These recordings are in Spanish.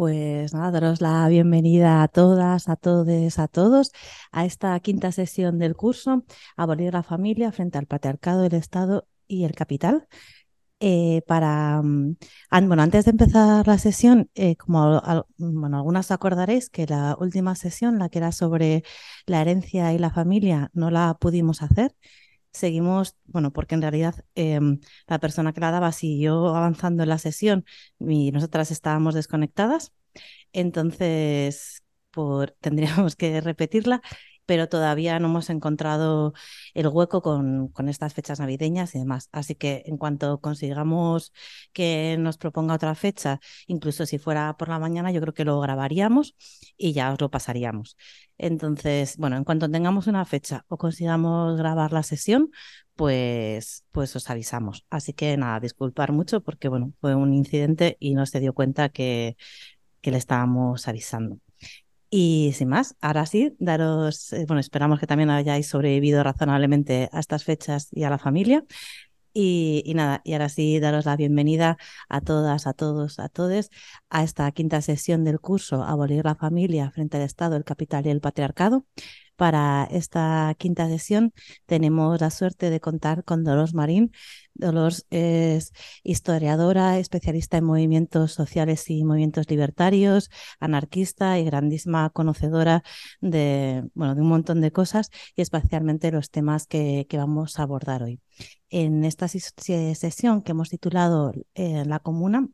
Pues nada, daros la bienvenida a todas, a todos, a todos a esta quinta sesión del curso Abolir la familia frente al patriarcado, el Estado y el capital. Eh, para, mm, bueno, antes de empezar la sesión, eh, como bueno, algunas acordaréis que la última sesión, la que era sobre la herencia y la familia, no la pudimos hacer. Seguimos, bueno, porque en realidad em, la persona que la daba siguió avanzando en la sesión y nosotras estábamos desconectadas. Entonces, por, tendríamos que repetirla pero todavía no hemos encontrado el hueco con, con, estas fechas navideñas y demás. Así que en cuanto consigamos que nos proponga otra fecha, incluso si fuera por la mañana, yo creo que lo grabaríamos y ya os lo pasaríamos. Entonces, bueno, en cuanto tengamos una fecha o consigamos grabar la sesión, pues, pues os avisamos. Así que nada, disculpar mucho porque bueno, fue un incidente y no se dio cuenta que, que le estábamos avisando. Y sin más, ahora sí, daros, eh, bueno, esperamos que también hayáis sobrevivido razonablemente a estas fechas y a la familia. Y, y, nada, y ahora sí, daros la bienvenida a todas, a todos, a todos a esta quinta sesión del curso Abolir la familia frente al Estado, el capital y el patriarcado. Para esta quinta sesión tenemos la suerte de contar con Dolores Marín. Dolores es historiadora, especialista en movimientos sociales y movimientos libertarios, anarquista y grandísima conocedora de, bueno, de un montón de cosas y especialmente los temas que, vamos a abordar hoy. En esta sesión que hemos titulado eh, La Comuna,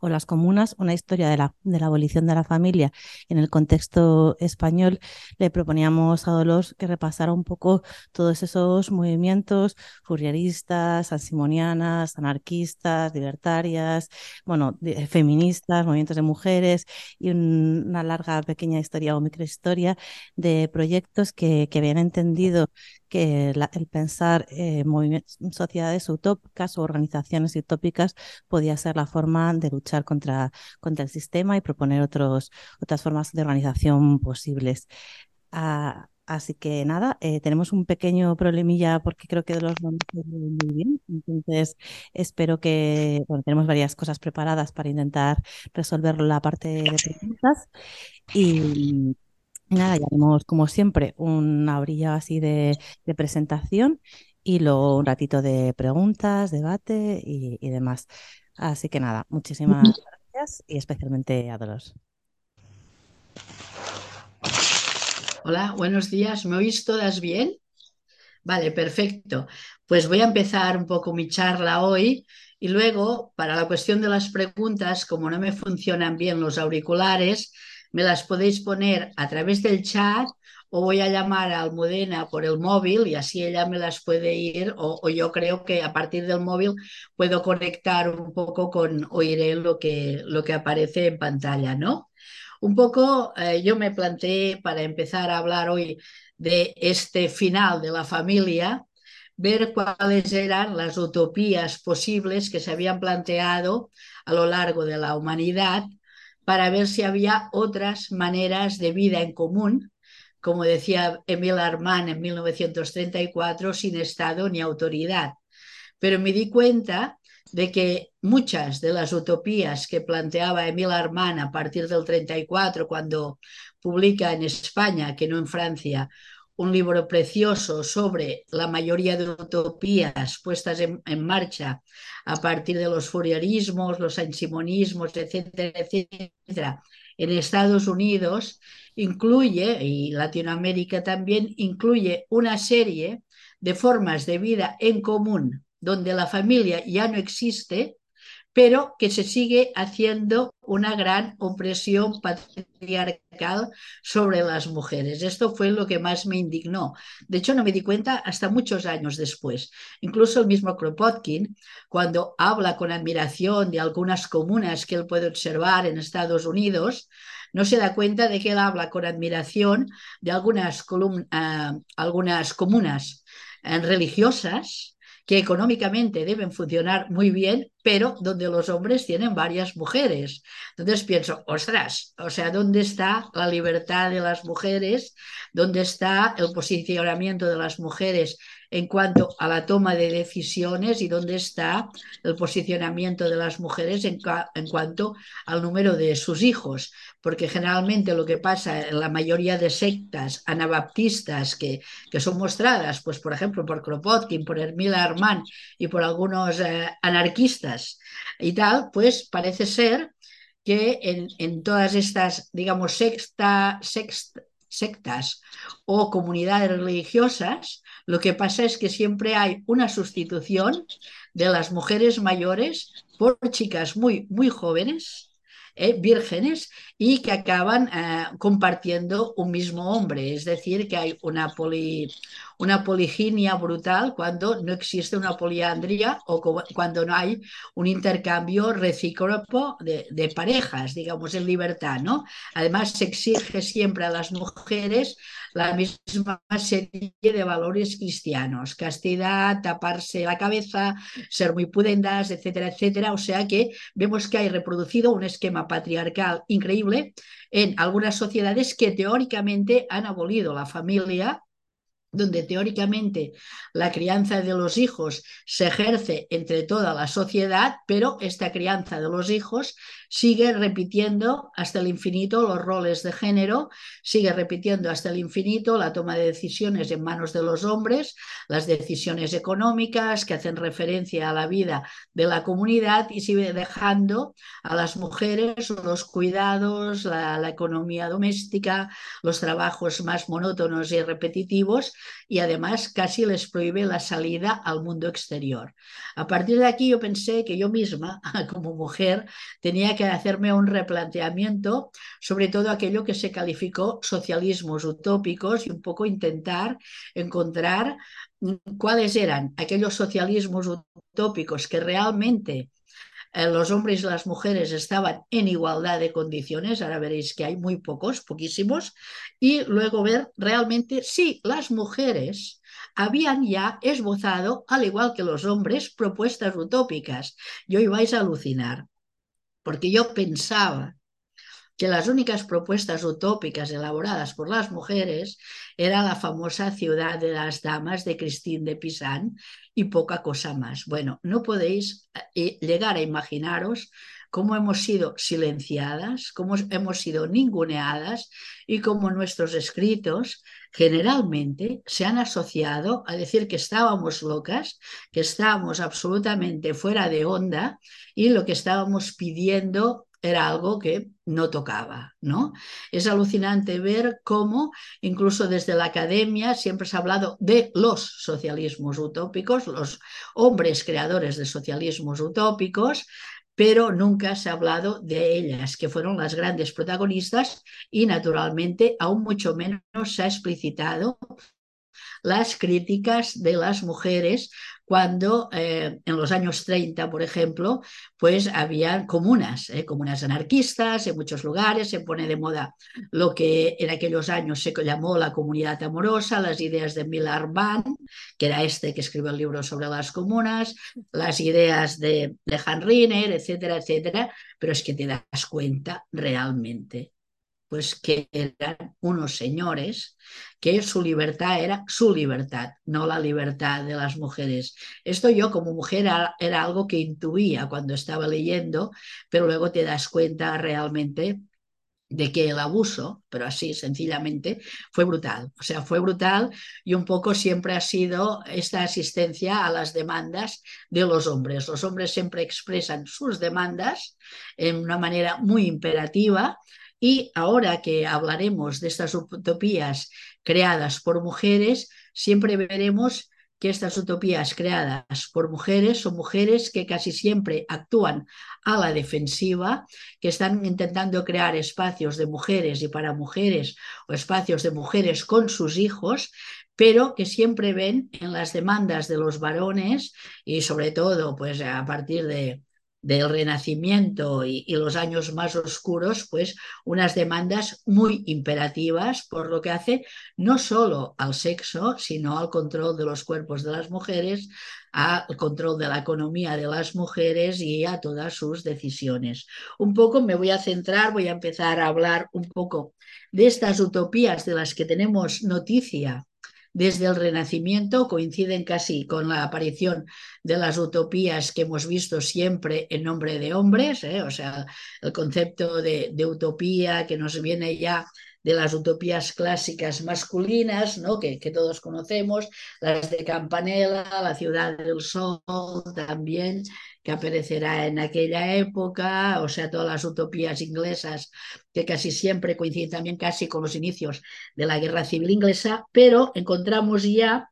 o las comunas, una historia de la, de la abolición de la familia en el contexto español, le proponíamos a Dolores que repasara un poco todos esos movimientos furieristas, ansimonianas, anarquistas, libertarias, bueno, feministas, movimientos de mujeres y una larga pequeña historia o microhistoria de proyectos que, que habían entendido que el pensar eh, sociedades utópicas o organizaciones utópicas podía ser la forma de luchar contra, contra el sistema y proponer otros, otras formas de organización posibles. Ah, así que nada, eh, tenemos un pequeño problemilla porque creo que los vamos muy bien. Entonces, espero que, bueno, tenemos varias cosas preparadas para intentar resolver la parte de preguntas. Y Nada, ya tenemos como siempre una orilla así de, presentación y luego un ratito de preguntas, debate y, demás. Así que nada, muchísimas gracias y especialmente a Dolores. Hola, buenos días. ¿Me oís todas bien? Vale, perfecto. Pues voy a empezar un poco mi charla hoy y luego, para la cuestión de las preguntas, como no me funcionan bien los auriculares, me las podéis poner a través del chat o voy a llamar a Almudena por el móvil y así ella me las puede ir o, yo creo que a partir del móvil puedo conectar un poco con, oíré lo que, lo que aparece en pantalla, ¿no? Un poco eh, yo me planteé para empezar a hablar hoy de este final de la familia, ver cuáles eran las utopías posibles que se habían planteado a lo largo de la humanidad para ver si había otras maneras de vida en común, como decía Emil Armand en 1934, sin Estado ni autoridad. Pero me di cuenta de que muchas de las utopías que planteaba Emil Armand a partir del 34, cuando publica en España, que no en Francia, un libro precioso sobre la mayoría de utopías puestas en, marcha a partir de los furierismos, los ansimonismos, etcétera, etcétera, en Estados Unidos, incluye, y Latinoamérica también, incluye una serie de formas de vida en común donde la familia ya no existe, pero que se sigue haciendo una gran opresión patriarcal sobre las mujeres. Esto fue lo que más me indignó. De hecho, no me di cuenta hasta muchos años después. Incluso el mismo Kropotkin, cuando habla con admiración de algunas comunas que él puede observar en Estados Unidos, no se da cuenta de que él habla con admiración de algunas, uh, algunas comunas eh, religiosas que económicamente deben funcionar muy bien, pero donde los hombres tienen varias mujeres. Entonces pienso, ostras, o sea, ¿dónde está la libertad de las mujeres? ¿Dónde está el posicionamiento de las mujeres en cuanto a la toma de decisiones y dónde está el posicionamiento de las mujeres en, en, cuanto al número de sus hijos, porque generalmente lo que pasa en la mayoría de sectas anabaptistas que, que son mostradas, pues por ejemplo por Kropotkin, por Hermila Armán y por algunos eh, anarquistas y tal, pues parece ser que en, en todas estas, digamos, sexta, sexta, sectas o comunidades religiosas, lo que pasa es que siempre hay una sustitución de las mujeres mayores por chicas muy, muy jóvenes, eh, vírgenes, y que acaban eh, compartiendo un mismo hombre. Es decir, que hay una, poli, una poliginia brutal cuando no existe una poliandría o cuando no hay un intercambio recíproco de, de, parejas, digamos, en libertad, ¿no? Además, se exige siempre a las mujeres la misma serie de valores cristianos, castidad, taparse la cabeza, ser muy pudendas, etcétera, etcétera. O sea que vemos que hay reproducido un esquema patriarcal increíble en algunas sociedades que teóricamente han abolido la familia donde teóricamente la crianza de los hijos se ejerce entre toda la sociedad, pero esta crianza de los hijos sigue repitiendo hasta el infinito los roles de género, sigue repitiendo hasta el infinito la toma de decisiones en manos de los hombres, las decisiones económicas que hacen referencia a la vida de la comunidad y sigue dejando a las mujeres los cuidados, la, la economía doméstica, los trabajos más monótonos y repetitivos y además casi les prohíbe la salida al mundo exterior. A partir de aquí yo pensé que yo misma, como mujer, tenía que hacerme un replanteamiento sobre todo aquello que se calificó socialismos utópicos y un poco intentar encontrar cuáles eran aquellos socialismos utópicos que realmente eh, los hombres y las mujeres estaban en igualdad de condiciones, ahora veréis que hay muy pocos, poquísimos, y luego ver realmente si las mujeres habían ya esbozado, al igual que los hombres, propuestas utópicas. Y hoy vais a alucinar, porque yo pensaba que las únicas propuestas utópicas elaboradas por las mujeres era la famosa ciudad de las damas de Christine de Pisan y poca cosa más. Bueno, no podéis eh, llegar a imaginaros cómo hemos sido silenciadas, cómo hemos sido ninguneadas y cómo nuestros escritos generalmente se han asociado a decir que estábamos locas, que estábamos absolutamente fuera de onda y lo que estábamos pidiendo era algo que no tocaba, ¿no? Es alucinante ver cómo incluso desde la academia siempre se ha hablado de los socialismos utópicos, los hombres creadores de socialismos utópicos, pero nunca se ha hablado de ellas, que fueron las grandes protagonistas y naturalmente aún mucho menos se ha explicitado las críticas de las mujeres cuando eh, en los años 30, por ejemplo, pues había comunas, eh, comunas anarquistas en muchos lugares, se pone de moda lo que en aquellos años se llamó la comunidad amorosa, las ideas de Millar Mann, que era este que escribió el libro sobre las comunas, las ideas de, de Han Riner, etcétera, etcétera, pero es que te das cuenta realmente pues que eran unos señores que su libertad era su libertad, no la libertad de las mujeres. Esto yo como mujer era, algo que intuía cuando estaba leyendo, pero luego te das cuenta realmente de que el abuso, pero así sencillamente, fue brutal. O sea, fue brutal y un poco siempre ha sido esta asistencia a las demandas de los hombres. Los hombres siempre expresan sus demandas en una manera muy imperativa y ahora que hablaremos de estas utopías creadas por mujeres, siempre veremos que estas utopías creadas por mujeres son mujeres que casi siempre actúan a la defensiva, que están intentando crear espacios de mujeres y para mujeres o espacios de mujeres con sus hijos, pero que siempre ven en las demandas de los varones y sobre todo pues a partir de del Renacimiento y, los años más oscuros, pues unas demandas muy imperativas por lo que hace no solo al sexo, sino al control de los cuerpos de las mujeres, al control de la economía de las mujeres y a todas sus decisiones. Un poco me voy a centrar, voy a empezar a hablar un poco de estas utopías de las que tenemos noticia desde el Renacimiento, coinciden casi con la aparición de las utopías que hemos visto siempre en nombre de hombres, ¿eh? o sea, el concepto de, utopía que nos viene ya de las utopías clásicas masculinas, ¿no? que, que, todos conocemos, las de Campanella, la ciudad del sol también, que aparecerá en aquella época, o sea, todas las utopías inglesas que casi siempre coinciden también casi con los inicios de la guerra civil inglesa, pero encontramos ya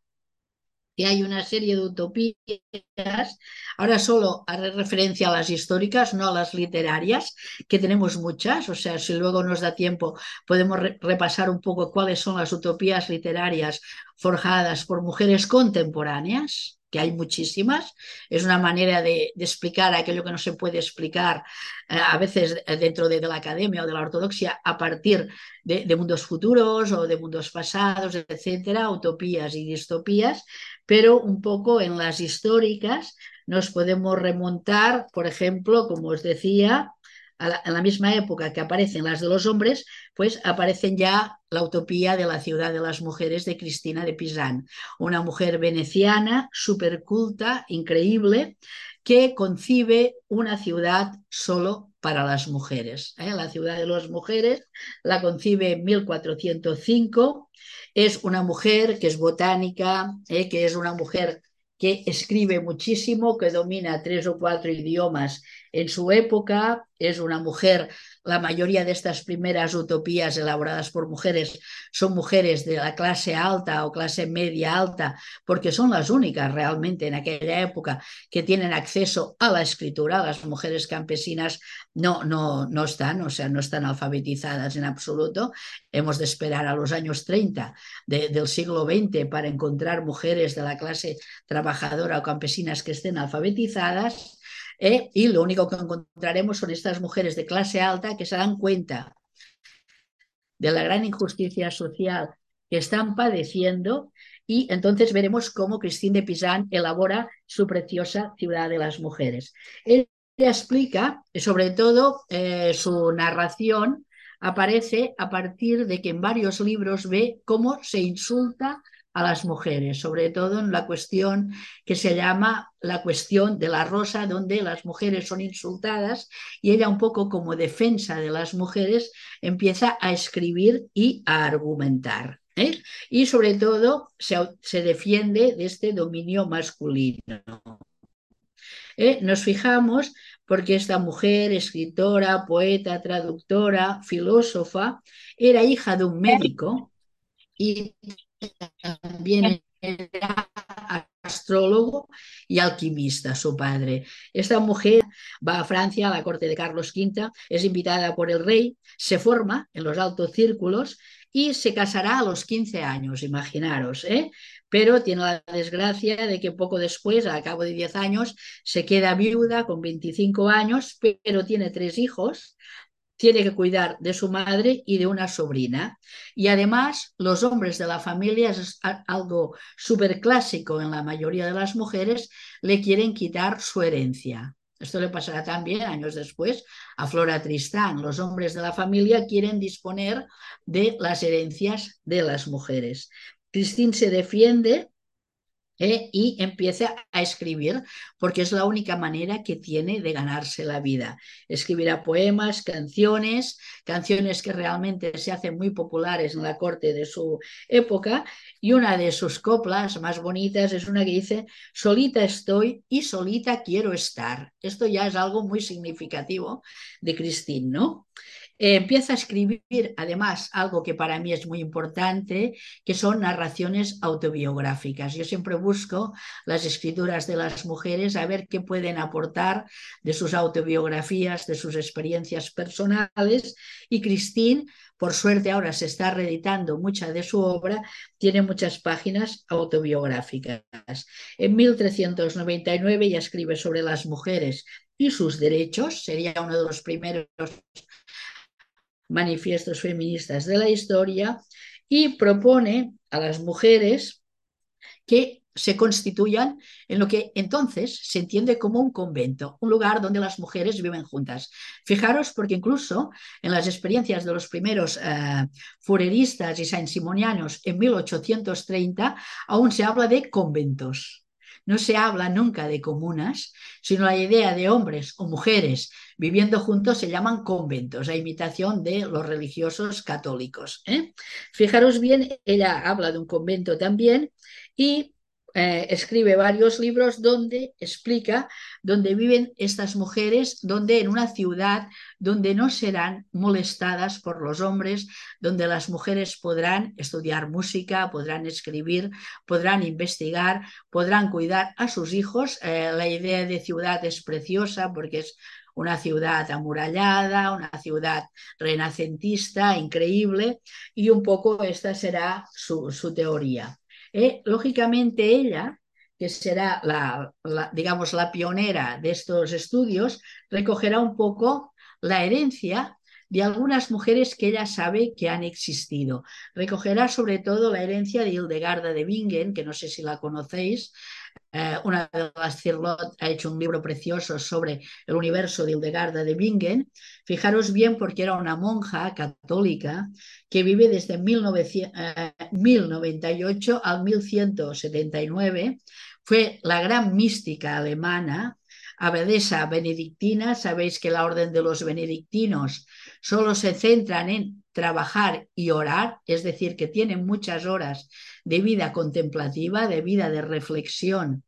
que hay una serie de utopías, ahora solo haré referencia a las históricas, no a las literarias, que tenemos muchas, o sea, si luego nos da tiempo podemos repasar un poco cuáles son las utopías literarias forjadas por mujeres contemporáneas, que hay muchísimas, es una manera de, explicar aquello que no se puede explicar eh, a veces dentro de, la academia o de la ortodoxia a partir de, mundos futuros o de mundos pasados, etcétera, utopías y distopías, pero un poco en las históricas nos podemos remontar, por ejemplo, como os decía, a la, misma época que aparecen las de los hombres, pues aparecen ya la utopía de la ciudad de las mujeres de Cristina de Pizán, una mujer veneciana, súper culta, increíble, que concibe una ciudad solo para las mujeres. ¿eh? La ciudad de las mujeres la concibe en 1405. Es una mujer que es botánica, ¿eh? que es una mujer que escribe muchísimo, que domina tres o cuatro idiomas en su época, es una mujer, la mayoría de estas primeras utopías elaboradas por mujeres son mujeres de la clase alta o clase media alta, porque son las únicas realmente en aquella época que tienen acceso a la escritura. Las mujeres campesinas no, no, no están, o sea, no están alfabetizadas en absoluto. Hemos de esperar a los años 30 del siglo XX para encontrar mujeres de la clase trabajadora o campesinas que estén alfabetizadas ¿eh? y lo único que encontraremos son estas mujeres de clase alta que se dan cuenta de la gran injusticia social que están padeciendo y entonces veremos cómo Christine de Pizan elabora su preciosa ciudad de las mujeres. Ella explica, sobre todo, eh, su narración aparece a partir de que en varios libros ve cómo se insulta a las mujeres, sobre todo en la cuestión que se llama la cuestión de la rosa, donde las mujeres son insultadas y ella un poco como defensa de las mujeres empieza a escribir y a argumentar. ¿eh? Y sobre todo se, defiende de este dominio masculino. ¿Eh? Nos fijamos porque esta mujer, escritora, poeta, traductora, filósofa, era hija de un médico y también era astrólogo y alquimista, su padre. Esta mujer va a Francia, a la corte de Carlos V, es invitada por el rey, se forma en los altos círculos y se casará a los 15 años, imaginaros, ¿eh? pero tiene la desgracia de que poco después, a cabo de 10 años, se queda viuda con 25 años, pero tiene tres hijos, tiene que cuidar de su madre y de una sobrina. Y además, los hombres de la familia, es algo súper clásico en la mayoría de las mujeres, le quieren quitar su herencia. Esto le pasará también años después a Flora Tristán. Los hombres de la familia quieren disponer de las herencias de las mujeres. Cristín se defiende ¿eh? y empieza a escribir porque es la única manera que tiene de ganarse la vida. Escribirá poemas, canciones, canciones que realmente se hacen muy populares en la corte de su época y una de sus coplas más bonitas es una que dice, solita estoy y solita quiero estar. Esto ya es algo muy significativo de Cristín, ¿no? Eh, empieza a escribir, además, algo que para mí es muy importante, que son narraciones autobiográficas. Yo siempre busco las escrituras de las mujeres a ver qué pueden aportar de sus autobiografías, de sus experiencias personales. Y Christine, por suerte, ahora se está reeditando mucha de su obra, tiene muchas páginas autobiográficas. En 1399 ella escribe sobre las mujeres y sus derechos, sería uno de los primeros manifiestos feministas de la historia, y propone a las mujeres que se constituyan en lo que entonces se entiende como un convento, un lugar donde las mujeres viven juntas. Fijaros, porque incluso en las experiencias de los primeros eh, fureristas y saint-simonianos en 1830, aún se habla de conventos. No se habla nunca de comunas, sino la idea de hombres o mujeres viviendo juntos se llaman conventos, a imitación de los religiosos católicos. ¿eh? Fijaros bien, ella habla de un convento también y eh, escribe varios libros donde explica dónde viven estas mujeres, donde en una ciudad donde no serán molestadas por los hombres, donde las mujeres podrán estudiar música, podrán escribir, podrán investigar, podrán cuidar a sus hijos. Eh, la idea de ciudad es preciosa porque es una ciudad amurallada, una ciudad renacentista, increíble, y un poco esta será su, su teoría. Eh, lógicamente ella, que será la, digamos, la pionera de estos estudios, recogerá un poco la herencia de algunas mujeres que ella sabe que han existido. Recogerá sobre todo la herencia de Hildegarda de Bingen, que no sé si la conocéis, eh, una de las Cirlot ha hecho un libro precioso sobre el universo de Hildegarda de Bingen. Fijaros bien porque era una monja católica que vive desde 1098 al 1179. Fue la gran mística alemana, abadesa benedictina. Sabéis que la orden de los benedictinos solo se centran en trabajar y orar, es decir, que tienen muchas horas de vida contemplativa, de vida de reflexión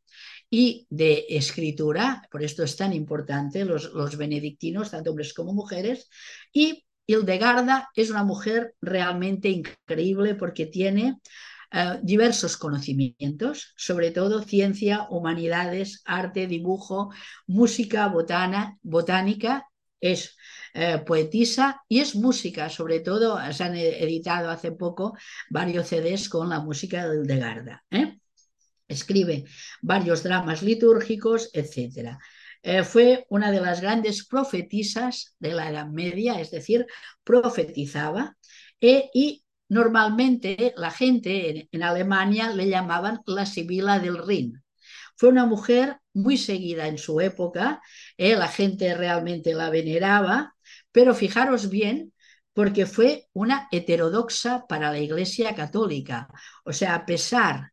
y de escritura, por esto es tan importante los, los benedictinos, tanto hombres como mujeres, y Hildegarda es una mujer realmente increíble porque tiene uh, diversos conocimientos, sobre todo ciencia, humanidades, arte, dibujo, música, botana, botánica, es eh, poetisa y es música, sobre todo se han editado hace poco varios CDs con la música de Hildegarda. ¿eh? Escribe varios dramas litúrgicos, etc. Eh, fue una de las grandes profetisas de la Edad Media, es decir, profetizaba y normalmente la gente en, Alemania le llamaban la Sibila del Rin. Fue una mujer muy seguida en su época, la gente realmente la veneraba pero fijaros bien, porque fue una heterodoxa para la Iglesia Católica. O sea, a pesar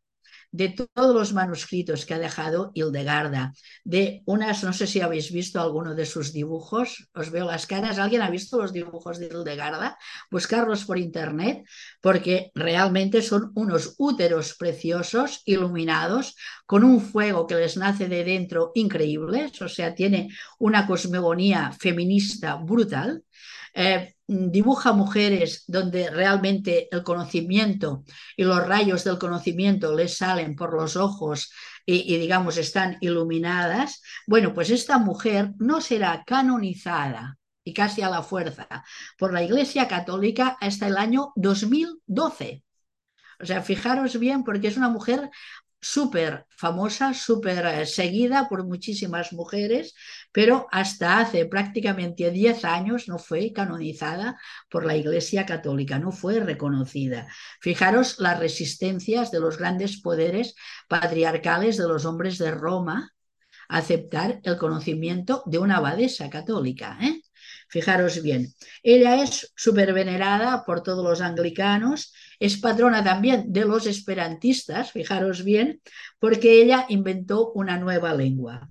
de todos los manuscritos que ha dejado Hildegarda, de unas, no sé si habéis visto alguno de sus dibujos, os veo las caras, ¿alguien ha visto los dibujos de Hildegarda? Buscarlos por internet, porque realmente son unos úteros preciosos, iluminados, con un fuego que les nace de dentro increíbles, o sea, tiene una cosmogonía feminista brutal. Eh, dibuja mujeres donde realmente el conocimiento y los rayos del conocimiento les salen por los ojos y, y, digamos están iluminadas, bueno, pues esta mujer no será canonizada y casi a la fuerza por la Iglesia Católica hasta el año 2012. O sea, fijaros bien porque es una mujer súper famosa, súper eh, seguida por muchísimas mujeres, pero hasta hace prácticamente 10 años no fue canonizada por la Iglesia Católica, no fue reconocida. Fijaros las resistencias de los grandes poderes patriarcales de los hombres de Roma a aceptar el conocimiento de una abadesa católica. ¿eh? Fijaros bien, ella es súper venerada por todos los anglicanos, es patrona también de los esperantistas, fijaros bien, porque ella inventó una nueva lengua.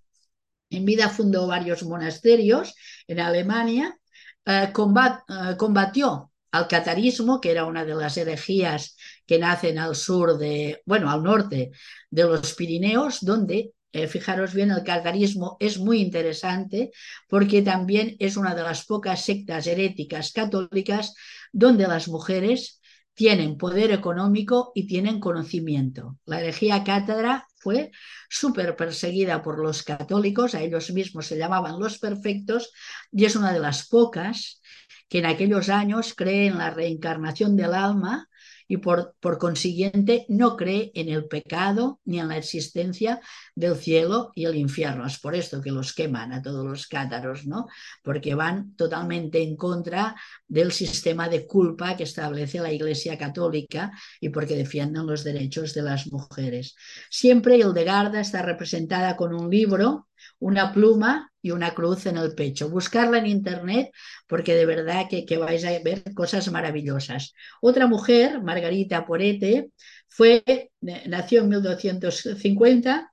En vida fundó varios monasterios en Alemania, eh, eh, combatió al catarismo, que era una de las herejías que nacen al sur de, bueno, al norte de los Pirineos, donde eh, fijaros bien, el catarismo es muy interesante porque también es una de las pocas sectas heréticas católicas donde las mujeres tienen poder económico y tienen conocimiento. La herejía cátedra fue súper perseguida por los católicos, a ellos mismos se llamaban los perfectos, y es una de las pocas que en aquellos años cree en la reencarnación del alma y por, por consiguiente no cree en el pecado ni en la existencia del cielo y el infierno. Es por esto que los queman a todos los cátaros, ¿no? Porque van totalmente en contra del sistema de culpa que establece la Iglesia Católica y porque defienden los derechos de las mujeres. Siempre Hildegarda está representada con un libro una pluma y una cruz en el pecho. Buscarla en internet porque de verdad que, que, vais a ver cosas maravillosas. Otra mujer, Margarita Porete, fue, nació en 1250,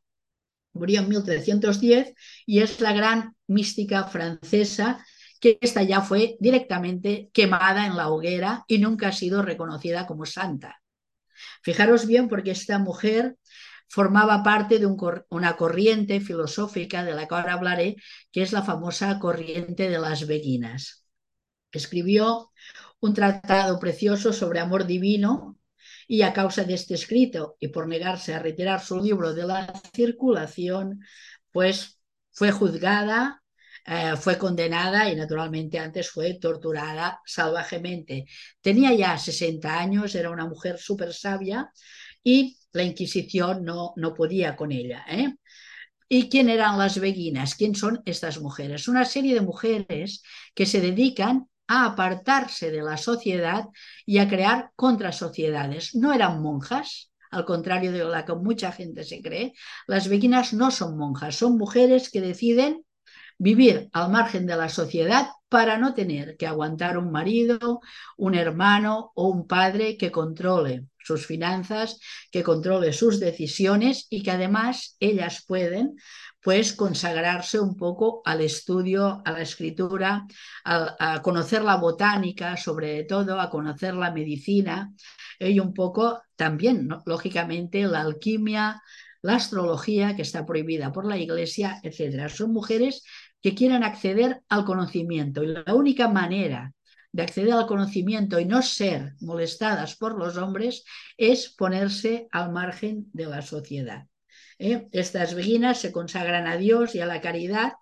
murió en 1310 y es la gran mística francesa que esta ya fue directamente quemada en la hoguera y nunca ha sido reconocida como santa. Fijaros bien porque esta mujer formaba parte de un, una corriente filosófica de la que ahora hablaré, que es la famosa corriente de las beguinas. Escribió un tratado precioso sobre amor divino y a causa de este escrito y por negarse a retirar su libro de la circulación, pues fue juzgada, eh, fue condenada y naturalmente antes fue torturada salvajemente. Tenía ya 60 años, era una mujer súper sabia y la Inquisición no, no podía con ella. ¿eh? ¿Y quién eran las beguinas? ¿Quién son estas mujeres? Una serie de mujeres que se dedican a apartarse de la sociedad y a crear contrasociedades. No eran monjas, al contrario de lo que mucha gente se cree. Las beguinas no son monjas, son mujeres que deciden vivir al margen de la sociedad para no tener que aguantar un marido, un hermano o un padre que controle sus finanzas, que controle sus decisiones y que además ellas pueden pues consagrarse un poco al estudio, a la escritura, a, conocer la botánica sobre todo, a conocer la medicina y un poco también, lógicamente, la alquimia, la astrología que está prohibida por la iglesia, etcétera. Son mujeres que quieran acceder al conocimiento y la única manera de acceder al conocimiento y no ser molestadas por los hombres es ponerse al margen de la sociedad. ¿eh? Estas beguinas se consagran a Dios y a la caridad.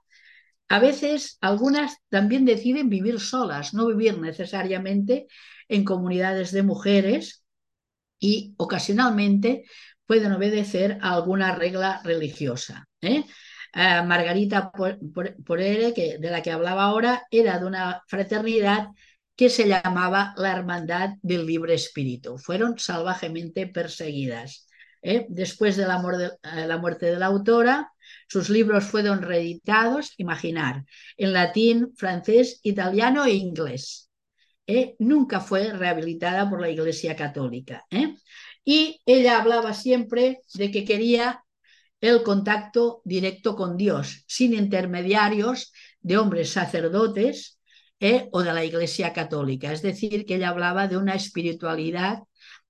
A veces algunas también deciden vivir solas, no vivir necesariamente en comunidades de mujeres y ocasionalmente pueden obedecer a alguna regla religiosa. ¿eh? Uh, Margarita Porere, que, de la que hablaba ahora, era de una fraternidad que se llamaba la Hermandad del Libre Espíritu. Fueron salvajemente perseguidas. ¿eh? Después de eh, la, muerte de la autora, sus libros fueron reeditados, imaginar, en latín, francés, italiano e inglés. ¿eh? Nunca fue rehabilitada por la Iglesia Católica. Y ella hablaba siempre de que quería el contacto directo con Dios, sin intermediarios de hombres sacerdotes ¿eh? o de la Iglesia Católica. Es decir, que ella hablaba de una espiritualidad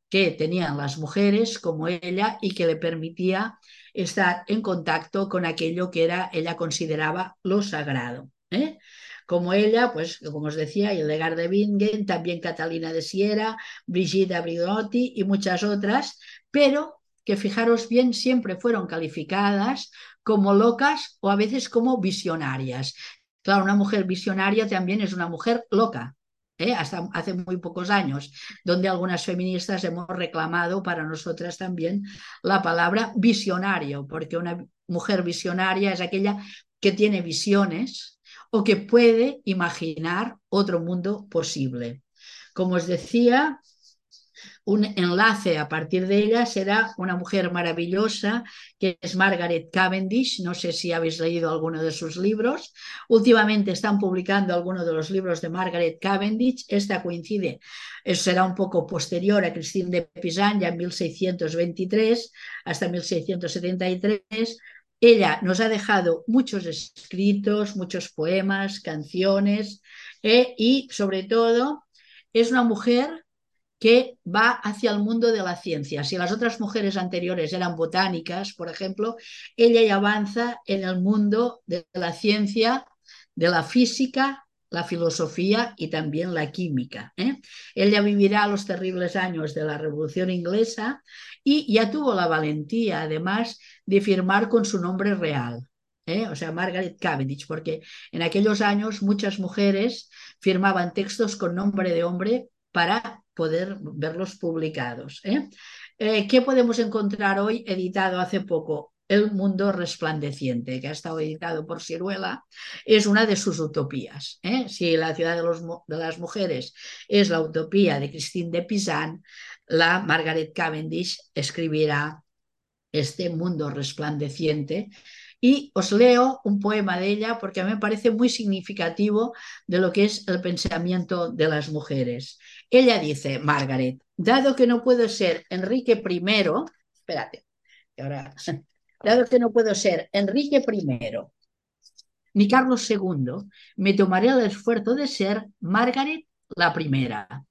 que tenían las mujeres como ella y que le permitía estar en contacto con aquello que era, ella consideraba lo sagrado. ¿eh? Como ella, pues como os decía, Hildegard de Bingen, también Catalina de Siera, Brigitte Briotti y muchas otras, pero que fijaros bien siempre fueron calificadas como locas o a veces como visionarias. Claro, una mujer visionaria también es una mujer loca, ¿eh? hasta hace muy pocos años, donde algunas feministas hemos reclamado para nosotras también la palabra visionario, porque una mujer visionaria es aquella que tiene visiones o que puede imaginar otro mundo posible. Como os decía, un enlace a partir de ella será una mujer maravillosa que es Margaret Cavendish. No sé si habéis leído alguno de sus libros. Últimamente están publicando algunos de los libros de Margaret Cavendish. Esta coincide, será un poco posterior a Christine de Pizan, ya en 1623 hasta 1673. Ella nos ha dejado muchos escritos, muchos poemas, canciones eh, y sobre todo es una mujer que va hacia el mundo de la ciencia. Si las otras mujeres anteriores eran botánicas, por ejemplo, ella ya avanza en el mundo de la ciencia, de la física, la filosofía y también la química. ¿eh? Ella vivirá los terribles años de la Revolución Inglesa y ya tuvo la valentía, además, de firmar con su nombre real. ¿eh? O sea, Margaret Cavendish, porque en aquellos años muchas mujeres firmaban textos con nombre de hombre para poder verlos publicados. ¿eh? Eh, ¿Qué podemos encontrar hoy editado hace poco? El mundo resplandeciente, que ha estado editado por Ciruela, es una de sus utopías. ¿eh? Si la ciudad de, los, de, las mujeres es la utopía de Christine de Pizan, la Margaret Cavendish escribirá este mundo resplandeciente y os leo un poema de ella porque a mí me parece muy significativo de lo que es el pensamiento de las mujeres. Ella dice, Margaret, dado que no puedo ser Enrique I, espérate, ahora dado que no puedo ser Enrique I ni Carlos II, me tomaré el esfuerzo de ser Margaret la primera,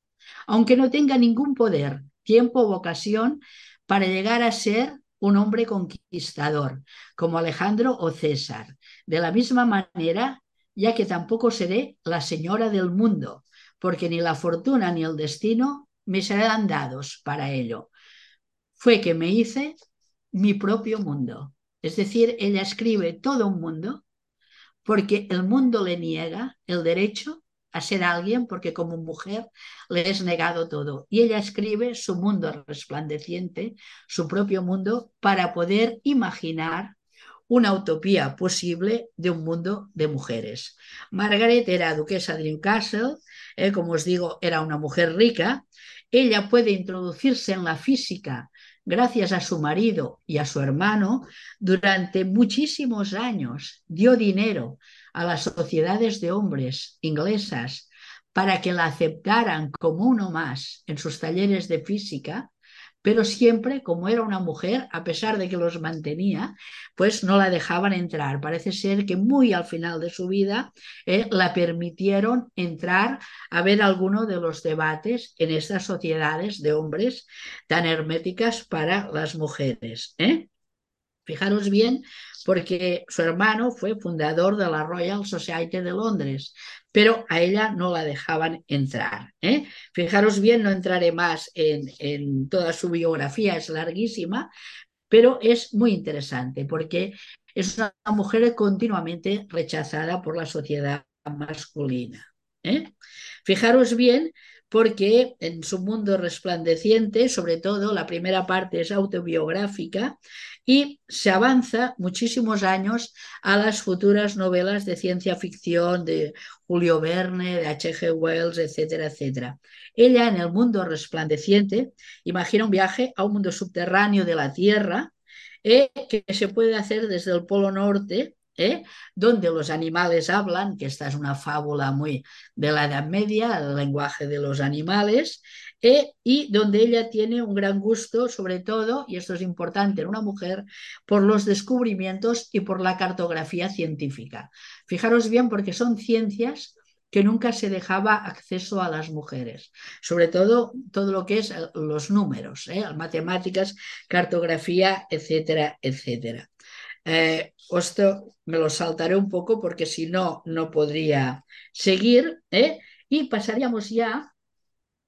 aunque no tenga ningún poder, tiempo o ocasión para llegar a ser un hombre conquistador, como Alejandro o César. De la misma manera, ya que tampoco seré la señora del mundo, porque ni la fortuna ni el destino me serán dados para ello. Fue que me hice mi propio mundo. Es decir, ella escribe todo un mundo porque el mundo le niega el derecho a ser alguien porque como mujer le es negado todo. Y ella escribe su mundo resplandeciente, su propio mundo, para poder imaginar una utopía posible de un mundo de mujeres. Margaret era duquesa de Newcastle, eh, como os digo, era una mujer rica. Ella puede introducirse en la física gracias a su marido y a su hermano, durante muchísimos años dio dinero a las sociedades de hombres inglesas para que la aceptaran como uno más en sus talleres de física, pero siempre, como era una mujer, a pesar de que los mantenía, pues no la dejaban entrar. Parece ser que muy al final de su vida eh, la permitieron entrar a ver alguno de los debates en estas sociedades de hombres tan herméticas para las mujeres. ¿eh? Fijaros bien, porque su hermano fue fundador de la Royal Society de Londres, pero a ella no la dejaban entrar. ¿eh? Fijaros bien, no entraré más en, toda su biografía, es larguísima, pero es muy interesante porque es una mujer continuamente rechazada por la sociedad masculina. ¿eh? Fijaros bien porque en su mundo resplandeciente, sobre todo la primera parte es autobiográfica y se avanza muchísimos años a las futuras novelas de ciencia ficción de Julio Verne, de H.G. Wells, etcétera, etcétera. Ella en el mundo resplandeciente imagina un viaje a un mundo subterráneo de la Tierra eh, que se puede hacer desde el Polo Norte ¿eh? donde los animales hablan, que esta es una fábula muy de la Edad Media, el lenguaje de los animales, ¿eh? y donde ella tiene un gran gusto, sobre todo, y esto es importante en una mujer, por los descubrimientos y por la cartografía científica. Fijaros bien porque son ciencias que nunca se dejaba acceso a las mujeres, sobre todo todo lo que es eh, los números, matemáticas, cartografía, etcétera, etcétera. Eh, esto me lo saltaré un poco porque si no, no podría seguir. ¿eh? Y pasaríamos ya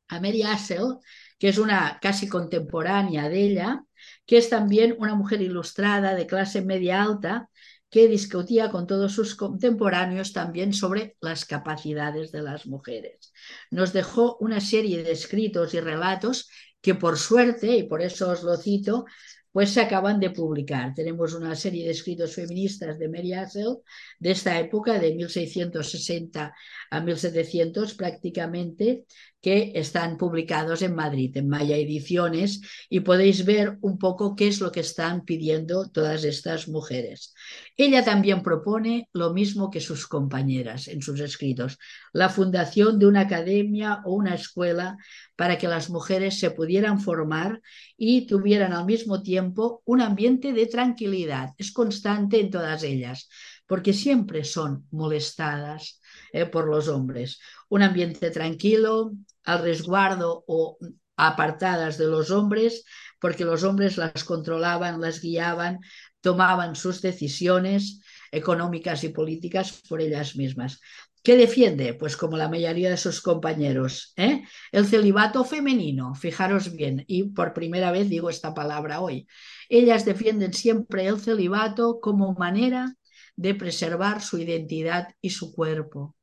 a Mary Assel, que es una casi contemporánea de ella, que es también una mujer ilustrada de clase media alta que discutía con todos sus contemporáneos también sobre las capacidades de las mujeres. Nos dejó una serie de escritos y relatos que por suerte, y por eso os lo cito, pues se acaban de publicar. Tenemos una serie de escritos feministas de Mary Assel de esta época, de 1660 a 1700 prácticamente, que están publicados en Madrid, en Maya Ediciones, y podéis ver un poco qué es lo que están pidiendo todas estas mujeres. Ella también propone lo mismo que sus compañeras en sus escritos, la fundación de una academia o una escuela para que las mujeres se pudieran formar y tuvieran al mismo tiempo un ambiente de tranquilidad. Es constante en todas ellas, porque siempre son molestadas eh, por los hombres. Un ambiente tranquilo, al resguardo o apartadas de los hombres, porque los hombres las controlaban, las guiaban, tomaban sus decisiones económicas y políticas por ellas mismas. ¿Qué defiende? Pues como la mayoría de sus compañeros, ¿eh? el celibato femenino, fijaros bien, y por primera vez digo esta palabra hoy. Ellas defienden siempre el celibato como manera de preservar su identidad y su cuerpo.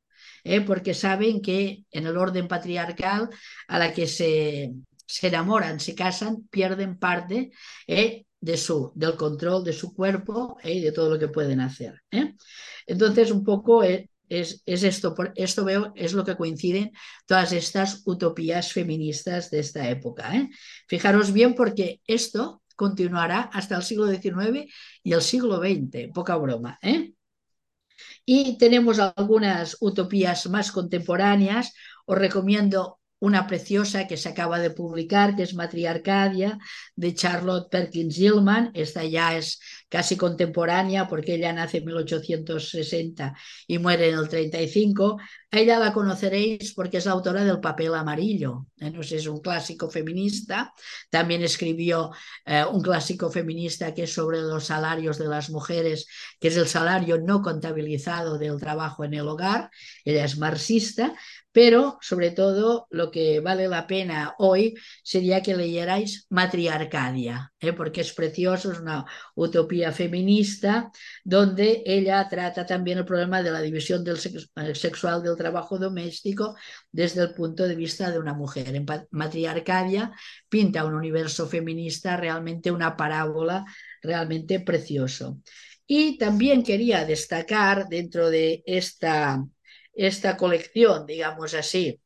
¿Eh? porque saben que en el orden patriarcal a la que se, se enamoran, se casan, pierden parte ¿eh? de su, del control de su cuerpo ¿eh? y de todo lo que pueden hacer. Entonces, un poco es, es, esto, esto veo, es lo que coinciden todas estas utopías feministas de esta época. Fijaros bien porque esto continuará hasta el siglo XIX y el siglo XX, poca broma. ¿eh? Y tenemos algunas utopías más contemporáneas. Os recomiendo una preciosa que se acaba de publicar, que es Matriarcadia, de Charlotte Perkins Gilman. Esta ya es casi contemporánea porque ella nace en 1860 y muere en el 35. A ella la conoceréis porque es la autora del Papel Amarillo. ¿eh? Es un clásico feminista. También escribió eh, un clásico feminista que es sobre los salarios de las mujeres, que es el salario no contabilizado del trabajo en el hogar. Ella es marxista, pero sobre todo lo que vale la pena hoy sería que leyerais Matriarcadia, ¿eh? porque es precioso, es una utopía feminista donde ella trata también el problema de la división del sexual del trabajo doméstico desde el punto de vista de una mujer. En Matriarcadia pinta un universo feminista realmente una parábola realmente precioso. Y también quería destacar dentro de esta esta colección, digamos así,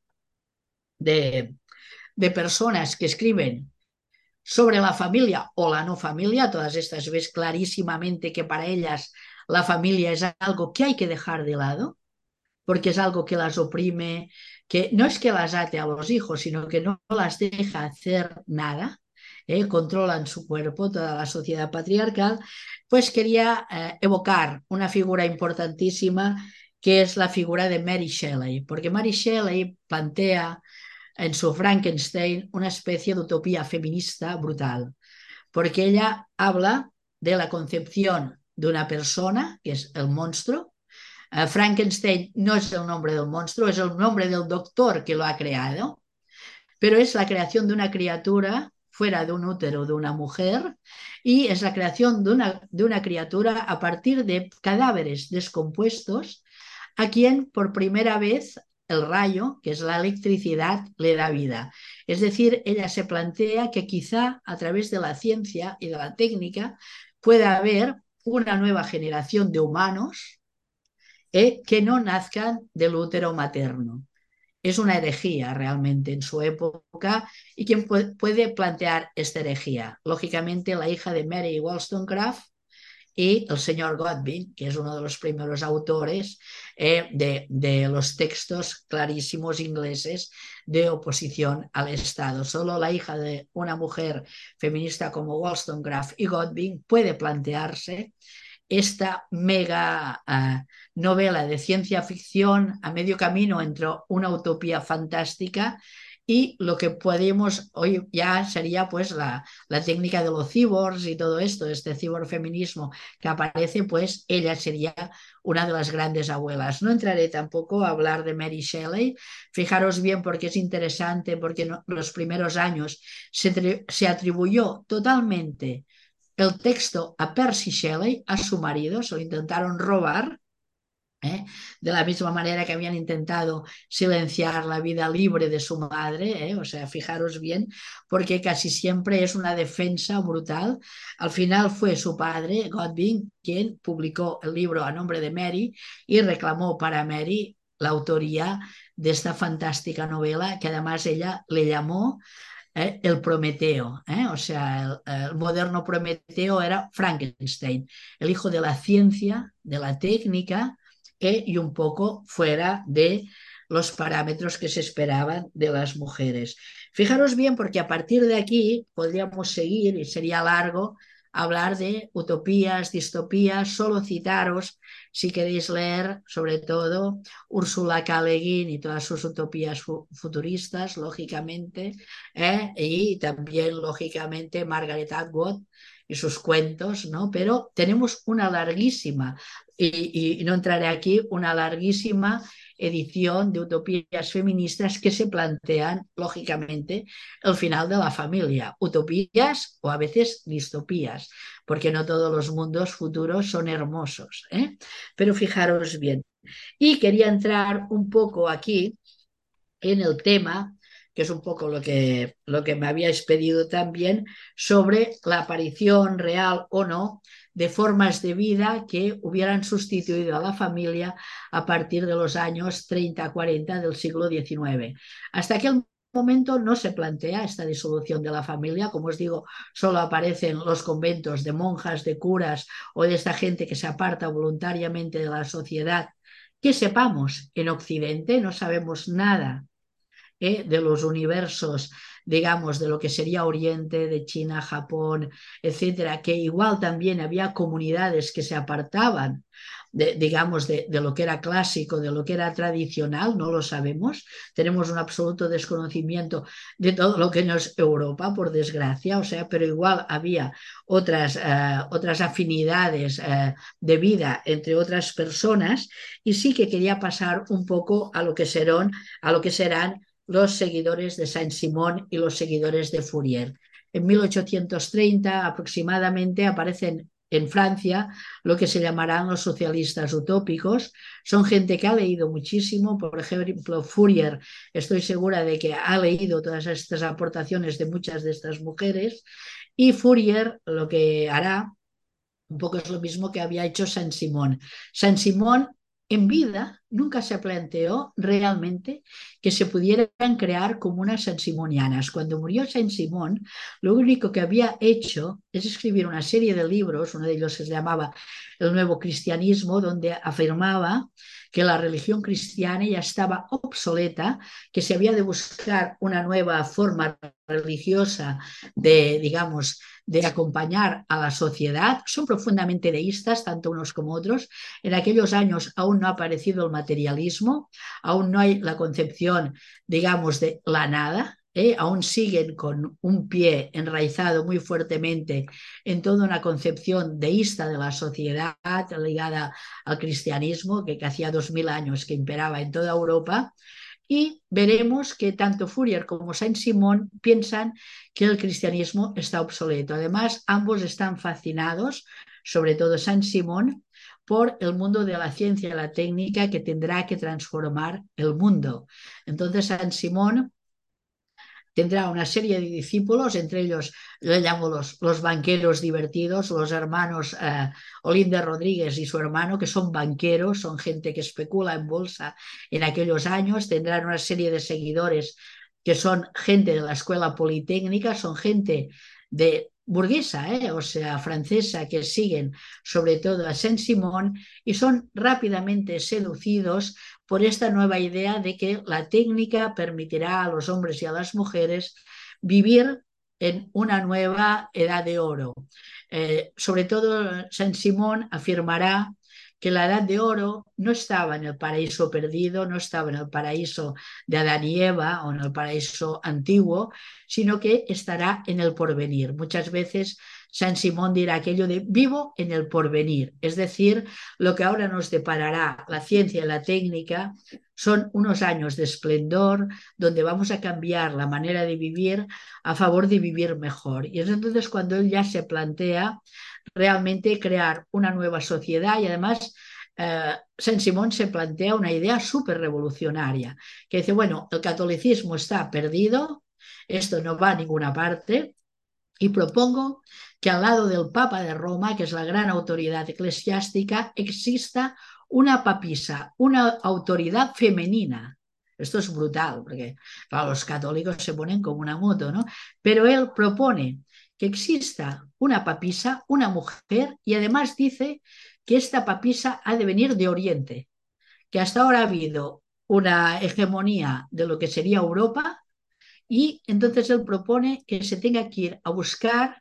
de, de personas que escriben sobre la familia o la no familia, todas estas ves clarísimamente que para ellas la familia es algo que hay que dejar de lado, porque es algo que las oprime, que no es que las ate a los hijos, sino que no las deja hacer nada, ¿eh? controlan su cuerpo, toda la sociedad patriarcal, pues quería eh, evocar una figura importantísima que es la figura de Mary Shelley, porque Mary Shelley plantea en su Frankenstein una especie de utopía feminista brutal, porque ella habla de la concepción de una persona, que es el monstruo. Eh, Frankenstein no es el nombre del monstruo, es el nombre del doctor que lo ha creado, pero es la creación de una criatura fuera de un útero de una mujer y es la creación de una, de una criatura a partir de cadáveres descompuestos a quien por primera vez el rayo, que es la electricidad, le da vida. Es decir, ella se plantea que quizá a través de la ciencia y de la técnica pueda haber una nueva generación de humanos eh, que no nazcan del útero materno. Es una herejía realmente en su época y quien puede plantear esta herejía. Lógicamente, la hija de Mary Wollstonecraft y el señor Godwin, que es uno de los primeros autores eh, de, de, los textos clarísimos ingleses de oposición al Estado. Solo la hija de una mujer feminista como Wollstonecraft y Godwin puede plantearse esta mega uh, novela de ciencia ficción a medio camino entre una utopía fantástica y lo que podemos hoy ya sería pues la, la técnica de los cyborgs y todo esto, este ciborfeminismo que aparece, pues ella sería una de las grandes abuelas. No entraré tampoco a hablar de Mary Shelley, fijaros bien porque es interesante, porque en los primeros años se, se atribuyó totalmente el texto a Percy Shelley, a su marido, se lo intentaron robar, ¿eh? de la misma manera que habían intentado silenciar la vida libre de su madre, ¿eh? o sea, fijaros bien, porque casi siempre es una defensa brutal. Al final fue su padre, Godwin, quien publicó el libro a nombre de Mary y reclamó para Mary la autoría de esta fantástica novela que además ella le llamó ¿eh? el Prometeo, o sea, el, el, moderno Prometeo era Frankenstein, el hijo de la ciencia, de la técnica, y un poco fuera de los parámetros que se esperaban de las mujeres. Fijaros bien, porque a partir de aquí podríamos seguir, y sería largo, hablar de utopías, distopías, solo citaros, si queréis leer, sobre todo, Úrsula K. Le Guin y todas sus utopías futuristas, lógicamente, ¿eh? y también, lógicamente, Margaret Atwood, y sus cuentos, ¿no? Pero tenemos una larguísima, y, no entraré aquí, una larguísima edición de utopías feministas que se plantean, lógicamente, el final de la familia. Utopías o a veces distopías, porque no todos los mundos futuros son hermosos. ¿eh? Pero fijaros bien, Y quería entrar un poco aquí en el tema, es un poco lo que, lo que me habíais pedido también, sobre la aparición real o no de formas de vida que hubieran sustituido a la familia a partir de los años 30-40 del siglo XIX. Hasta aquel momento no se plantea esta disolución de la familia. Como os digo, solo aparecen los conventos de monjas, de curas o de esta gente que se aparta voluntariamente de la sociedad. Que sepamos, en Occidente no sabemos nada ¿eh? de los universos digamos, de lo que sería Oriente, de China, Japón, etcétera, que igual también había comunidades que se apartaban de, digamos, de, de, lo que era clásico, de lo que era tradicional, no lo sabemos. Tenemos un absoluto desconocimiento de todo lo que no es Europa, por desgracia, o sea, pero igual había otras, uh, otras afinidades uh, de vida entre otras personas y sí que quería pasar un poco a lo que serán, a lo que serán los seguidores de Saint-Simon y los seguidores de Fourier. En 1830 aproximadamente aparecen en Francia lo que se llamarán los socialistas utópicos. Son gente que ha leído muchísimo, por ejemplo, Fourier, estoy segura de que ha leído todas estas aportaciones de muchas de estas mujeres, y Fourier lo que hará un poco es lo mismo que había hecho Saint-Simon. Saint-Simon en vida nunca se planteó realmente que se pudieran crear comunas sansimonianas. Cuando murió Saint Simón, lo único que había hecho es escribir una serie de libros, uno de ellos se llamaba El Nuevo Cristianismo, donde afirmaba que la religión cristiana ya estaba obsoleta, que se había de buscar una nueva forma religiosa de, digamos, de acompañar a la sociedad. Son profundamente deístas, tanto unos como otros. En aquellos años aún no ha aparecido el materialismo, aún no hay la concepción, digamos, de la nada, ¿eh? aún siguen con un pie enraizado muy fuertemente en toda una concepción deísta de la sociedad ligada al cristianismo, que, que hacía dos mil años que imperaba en toda Europa. Y veremos que tanto Fourier como Saint-Simon piensan que el cristianismo está obsoleto. Además, ambos están fascinados, sobre todo Saint-Simon, por el mundo de la ciencia y la técnica que tendrá que transformar el mundo. Entonces, Saint-Simon tendrá una serie de discípulos, entre ellos le llamo los, banqueros divertidos, los hermanos eh, Olinda Rodríguez y su hermano, que son banqueros, son gente que especula en bolsa en aquellos años, tendrán una serie de seguidores que son gente de la escuela politécnica, son gente de burguesa, ¿eh? o sea, francesa, que siguen sobre todo a Saint-Simon y son rápidamente seducidos por esta nueva idea de que la técnica permitirá a los hombres y a las mujeres vivir en una nueva edad de oro. Eh, sobre todo, Saint-Simon afirmará que la edad de oro no estaba en el paraíso perdido, no estaba en el paraíso de Adán y Eva o en el paraíso antiguo, sino que estará en el porvenir. Muchas veces San Simón dirá aquello de vivo en el porvenir, es decir, lo que ahora nos deparará la ciencia y la técnica son unos años de esplendor donde vamos a cambiar la manera de vivir a favor de vivir mejor. Y es entonces cuando él ya se plantea realmente crear una nueva sociedad y además eh, Saint Simón se plantea una idea súper revolucionaria, que dice, bueno, el catolicismo está perdido, esto no va a ninguna parte, y propongo que al lado del Papa de Roma, que es la gran autoridad eclesiástica, exista una papisa, una autoridad femenina. Esto es brutal, porque los católicos se ponen como una moto, ¿no? Pero él propone que exista una papisa, una mujer, y además dice que esta papisa ha de venir de Oriente, que hasta ahora ha habido una hegemonía de lo que sería Europa, y entonces él propone que se tenga que ir a buscar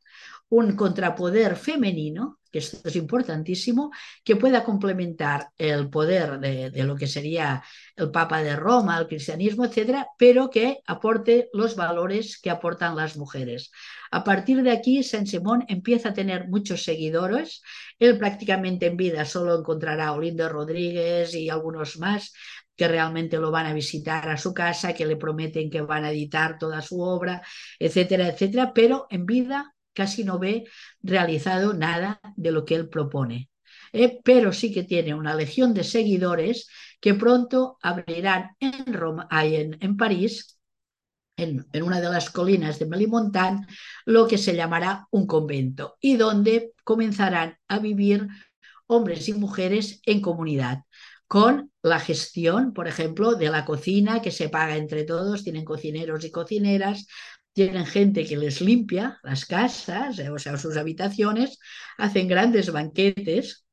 un contrapoder femenino, que esto es importantísimo, que pueda complementar el poder de, lo que sería el Papa de Roma, el cristianismo, etcétera, pero que aporte los valores que aportan las mujeres. A partir de aquí, Saint Simón empieza a tener muchos seguidores. Él prácticamente en vida solo encontrará a Olindo Rodríguez y algunos más que realmente lo van a visitar a su casa, que le prometen que van a editar toda su obra, etcétera, etcétera, pero en vida casi no ve realizado nada de lo que él propone. eh, pero sí que tiene una legión de seguidores que pronto abrirán en, Roma, en, en París en, una de las colinas de Melimontán lo que se llamará un convento y donde comenzarán a vivir hombres y mujeres en comunidad con la gestión, por ejemplo, de la cocina que se paga entre todos, tienen cocineros y cocineras, tienen gente que les limpia las casas, o sea, sus habitaciones, hacen grandes banquetes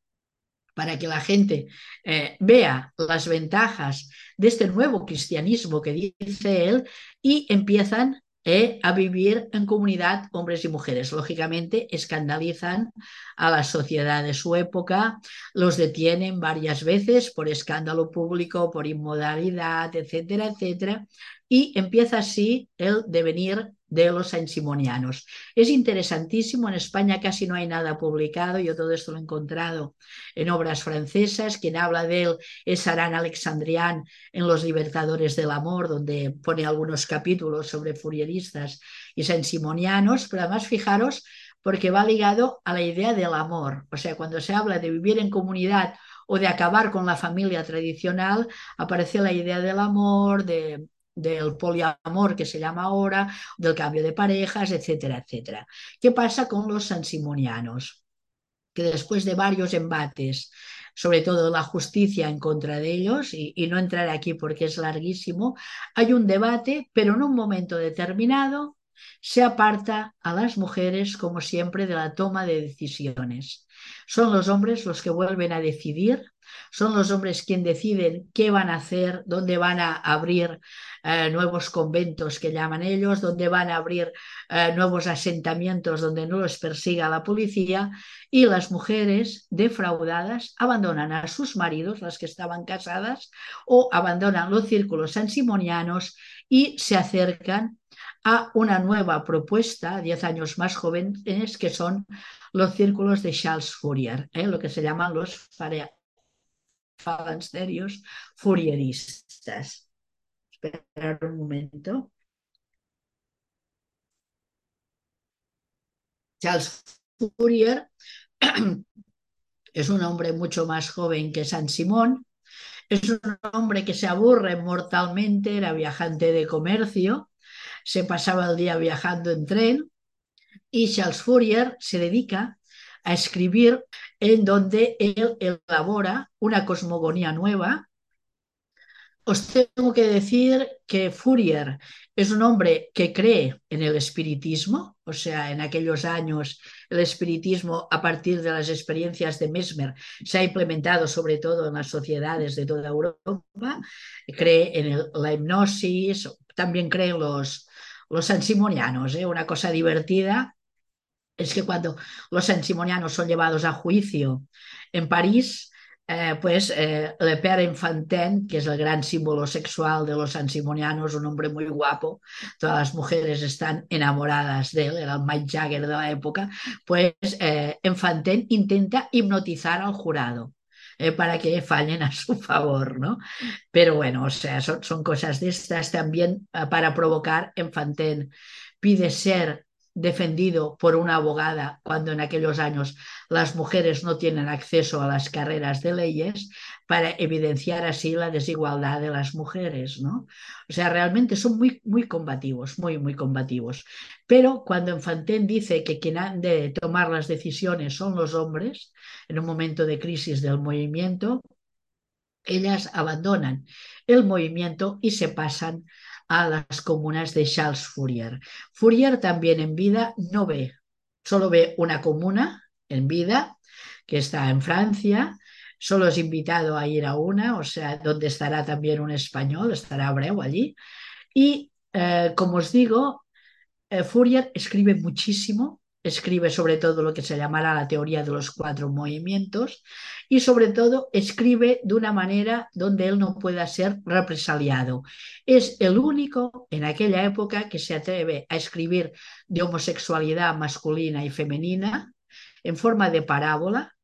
para que la gente eh, vea las ventajas de este nuevo cristianismo que dice él y empiezan eh, a vivir en comunidad hombres y mujeres. Lógicamente escandalizan a la sociedad de su época, los detienen varias veces por escándalo público, por inmodalidad, etcétera, etcétera, y empieza así el devenir de los saint-simonianos. Es interesantísimo, en España casi no hay nada publicado, yo todo esto lo he encontrado en obras francesas, quien habla de él es Aran Alexandrián en Los Libertadores del Amor, donde pone algunos capítulos sobre furieristas y saint-simonianos, pero además fijaros porque va ligado a la idea del amor, o sea, cuando se habla de vivir en comunidad o de acabar con la familia tradicional, aparece la idea del amor, de del poliamor que se llama ahora, del cambio de parejas, etcétera, etcétera. ¿Qué pasa con los sansimonianos? Que después de varios embates, sobre todo la justicia en contra de ellos, y, y no entraré aquí porque es larguísimo, hay un debate, pero en un momento determinado se aparta a las mujeres, como siempre, de la toma de decisiones. Son los hombres los que vuelven a decidir son los hombres quienes deciden qué van a hacer, dónde van a abrir eh, nuevos conventos que llaman ellos, dónde van a abrir eh, nuevos asentamientos donde no los persiga la policía y las mujeres defraudadas abandonan a sus maridos, las que estaban casadas, o abandonan los círculos sansimonianos y se acercan a una nueva propuesta, diez años más jóvenes, que son los círculos de Charles Fourier, ¿eh? lo que se llaman los falansterios furieristas. Esperar un momento. Charles Fourier es un hombre mucho más joven que San Simón. Es un hombre que se aburre mortalmente, era viajante de comercio, se pasaba el día viajando en tren y Charles Fourier se dedica a escribir en donde él elabora una cosmogonía nueva. Os tengo que decir que Fourier es un hombre que cree en el espiritismo, o sea, en aquellos años el espiritismo a partir de las experiencias de Mesmer se ha implementado sobre todo en las sociedades de toda Europa, cree en la hipnosis, también cree los, los ansimonianos, ¿eh? una cosa divertida es que cuando los sansimonianos son llevados a juicio en París, eh, pues eh, Le Père Enfantin, que es el gran símbolo sexual de los sansimonianos, un hombre muy guapo, todas las mujeres están enamoradas de él, era el Mike Jagger de la época, pues eh, Enfantin intenta hipnotizar al jurado. Eh, para que fallen a su favor, ¿no? Pero bueno, o sea, son, son cosas de estas también para provocar Enfantin. Pide ser defendido por una abogada cuando en aquellos años las mujeres no tienen acceso a las carreras de leyes para evidenciar así la desigualdad de las mujeres, ¿no? O sea, realmente son muy, muy combativos, muy, muy combativos. Pero cuando Enfantin dice que quien han de tomar las decisiones son los hombres, en un momento de crisis del movimiento, ellas abandonan el movimiento y se pasan a las comunas de Charles Fourier. Fourier también en vida no ve, solo ve una comuna en vida que está en Francia, solo es invitado a ir a una, o sea, donde estará también un español, estará Abreu allí. Y eh, como os digo, eh, Fourier escribe muchísimo, escribe sobre todo lo que se llamará la teoría de los cuatro movimientos y sobre todo escribe de una manera donde él no pueda ser represaliado. Es el único en aquella época que se atreve a escribir de homosexualidad masculina y femenina en forma de parábola,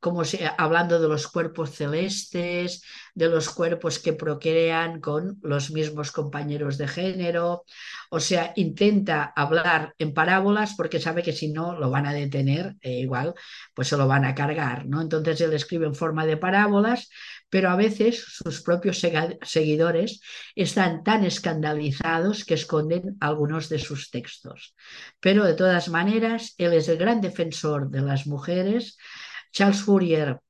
como hablando de los cuerpos celestes, de los cuerpos que procrean con los mismos compañeros de género. O sea, intenta hablar en parábolas porque sabe que si no lo van a detener, e igual, pues se lo van a cargar, ¿no? Entonces él escribe en forma de parábolas, pero a veces sus propios seguidores están tan escandalizados que esconden algunos de sus textos. Pero de todas maneras, él es el gran defensor de las mujeres. Charles Fourier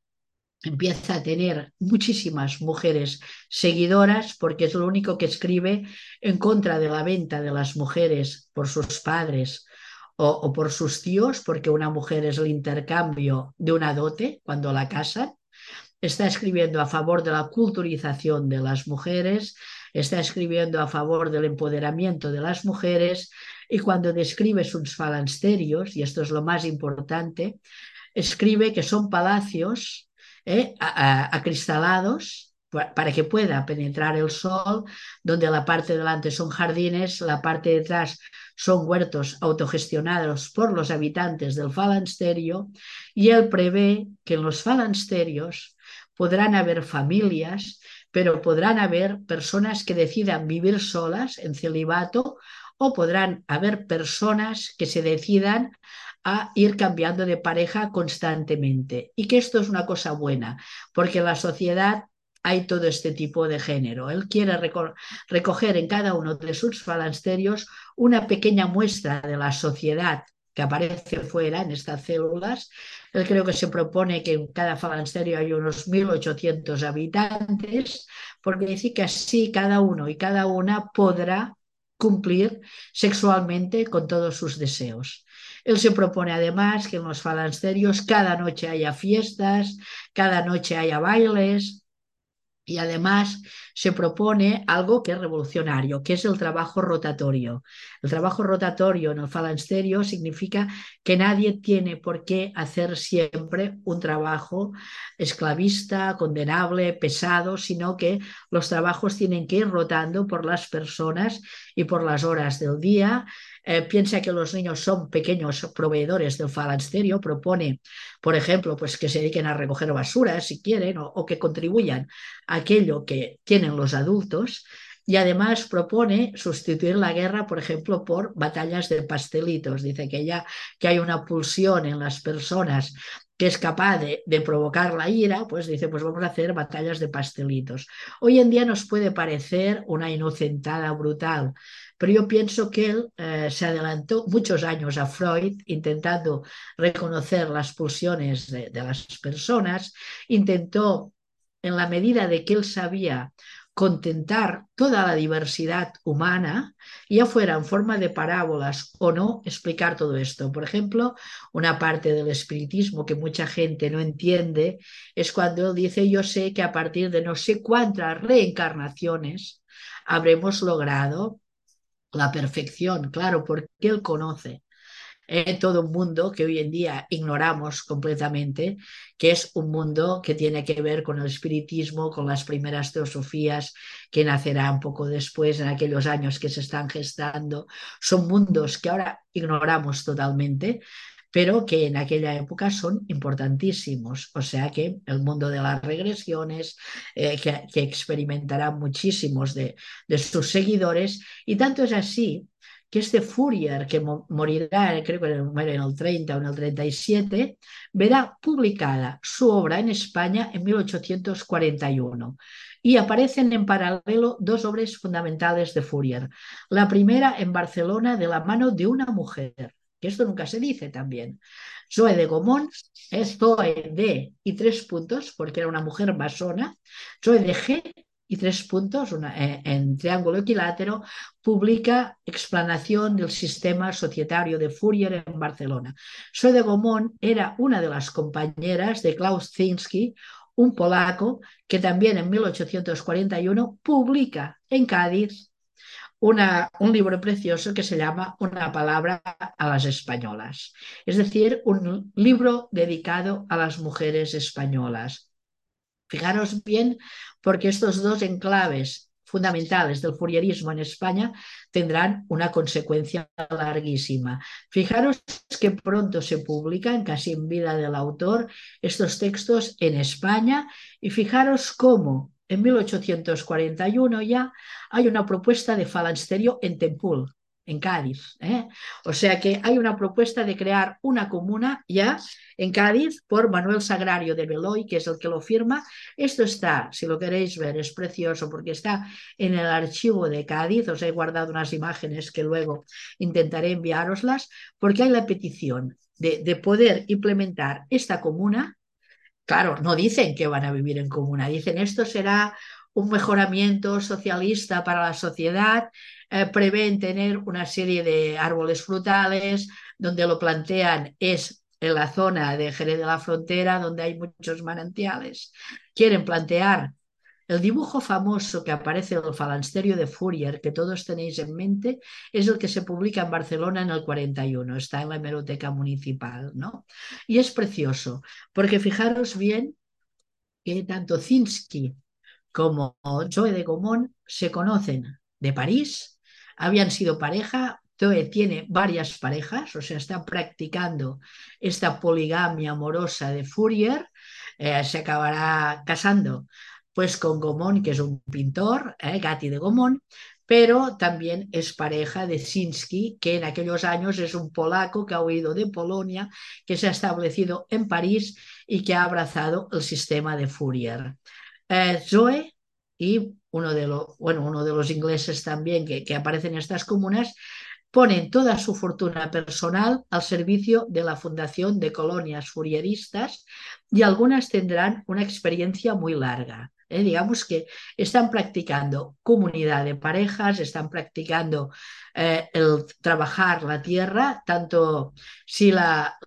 empieza a tener muchísimas mujeres seguidoras porque es lo único que escribe en contra de la venta de las mujeres por sus padres o, por sus tíos, porque una mujer es el intercambio de una dote cuando la casan. Está escribiendo a favor de la culturización de las mujeres, está escribiendo a favor del empoderamiento de las mujeres y cuando describe sus falansterios, y esto es lo más importante, escribe que son palacios ¿eh? acristalados para que pueda penetrar el sol, donde la parte de delante son jardines, la parte de atrás son huertos autogestionados por los habitantes del falansterio, y él prevé que en los falansterios podrán haber familias, pero podrán haber personas que decidan vivir solas en celibato o podrán haber personas que se decidan a ir cambiando de pareja constantemente. Y que esto es una cosa buena, porque en la sociedad hay todo este tipo de género. Él quiere recoger en cada uno de sus falansterios una pequeña muestra de la sociedad que aparece fuera en estas células. Él creo que se propone que en cada falansterio hay unos 1.800 habitantes, porque dice que así cada uno y cada una podrá cumplir sexualmente con todos sus deseos. Él se propone además que en los falansterios cada noche haya fiestas, cada noche haya bailes, y además se propone algo que es revolucionario, que es el trabajo rotatorio. El trabajo rotatorio en el falansterio significa que nadie tiene por qué hacer siempre un trabajo esclavista, condenable, pesado, sino que los trabajos tienen que ir rotando por las personas y por las horas del día eh, piensa que los niños son pequeños proveedores del falansterio, propone, por ejemplo, pues que se dediquen a recoger basura si quieren o, que contribuyan a aquello que tienen los adultos. Y además propone sustituir la guerra, por ejemplo, por batallas de pastelitos. Dice que ya que hay una pulsión en las personas que es capaz de, de, provocar la ira, pues dice, pues vamos a hacer batallas de pastelitos. Hoy en día nos puede parecer una inocentada brutal, pero yo pienso que él eh, se adelantó muchos años a Freud intentando reconocer las pulsiones de, de las personas, intentó, en la medida de que él sabía contentar toda la diversidad humana, ya fuera en forma de parábolas o no, explicar todo esto. Por ejemplo, una parte del espiritismo que mucha gente no entiende es cuando dice, yo sé que a partir de no sé cuántas reencarnaciones habremos logrado la perfección, claro, porque Él conoce eh, todo un mundo que hoy en día ignoramos completamente, que es un mundo que tiene que ver con el espiritismo, con las primeras teosofías que nacerán poco después, en aquellos años que se están gestando. Son mundos que ahora ignoramos totalmente, pero que en aquella época son importantísimos. O sea que el mundo de las regresiones, eh, que, que, experimentarán muchísimos de sus seguidores, y tanto es así que este Fourier, que morirá, creo que muere en el 30 o en el 37, verá publicada su obra en España en 1841 y aparecen en paralelo dos obras fundamentales de Fourier. La primera en Barcelona de la mano de una mujer, que esto nunca se dice también. Zoe de Gomón es Zoe de y tres puntos, porque era una mujer masona. Zoe de G y tres puntos eh, en triángulo equilátero, publica explanación del sistema societario de Fourier en Barcelona. Zoe de Gomón era una de las compañeras de Klaus Zinski, un polaco que también en 1841 publica en Cádiz un libro precioso que se llama Una palabra a las españolas, es decir, un libro dedicado a las mujeres españolas. Fijaros bien, porque estos dos enclaves fundamentales del furierismo en España tendrán una consecuencia larguísima. Fijaros que pronto se publican, casi en vida del autor, estos textos en España y fijaros cómo en 1841 ya hay una propuesta de falansterio en Tempul, en Cádiz. ¿eh? O sea que hay una propuesta de crear una comuna ya en Cádiz por Manuel Sagrario de Beloy, que es el que lo firma. Esto está, si lo queréis ver, es precioso porque está en el archivo de Cádiz. Os he guardado unas imágenes que luego intentaré enviároslas, porque hay la petición de, de poder implementar esta comuna. Claro, no dicen que van a vivir en comuna, dicen esto será un mejoramiento socialista para la sociedad eh, prevén tener una serie de árboles frutales, donde lo plantean es en la zona de Jerez de la Frontera, donde hay muchos manantiales. Quieren plantear el dibujo famoso que aparece en el falansterio de Fourier, que todos tenéis en mente, es el que se publica en Barcelona en el 41, está en la hemeroteca municipal, ¿no? Y es precioso, porque fijaros bien que tanto Zinsky como Joe de Gaumont se conocen de París habían sido pareja, Zoe tiene varias parejas, o sea, está practicando esta poligamia amorosa de Fourier, eh, se acabará casando pues con Gomón, que es un pintor, eh, Gatti de Gomón, pero también es pareja de Sinsky, que en aquellos años es un polaco que ha huido de Polonia, que se ha establecido en París y que ha abrazado el sistema de Fourier. Eh, Zoe y uno de, los, bueno, uno de los ingleses también que, que en estas comunas, ponen toda su fortuna personal al servicio de la Fundación de Colonias Furieristas y algunas tendrán una experiencia muy larga. ¿eh? Digamos que están practicando comunidad de parejas, están practicando eh, el trabajar la tierra, tanto si la,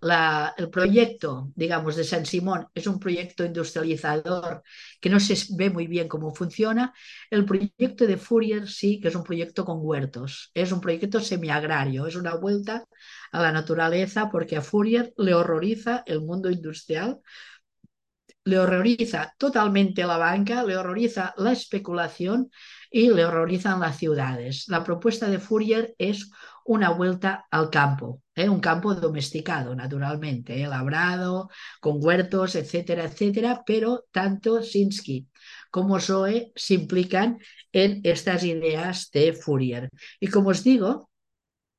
el proyecto, digamos, de San Simón es un proyecto industrializador que no se ve muy bien cómo funciona, el proyecto de Fourier sí que es un proyecto con huertos, es un proyecto semiagrario, es una vuelta a la naturaleza porque a Fourier le horroriza el mundo industrial le horroriza totalmente la banca, le horroriza la especulación y le horrorizan las ciudades. La propuesta de Fourier es una vuelta al campo, ¿eh? un campo domesticado, naturalmente, ¿eh? labrado, con huertos, etcétera, etcétera, pero tanto Sinsky como Zoe se implican en estas ideas de Fourier. Y como os digo,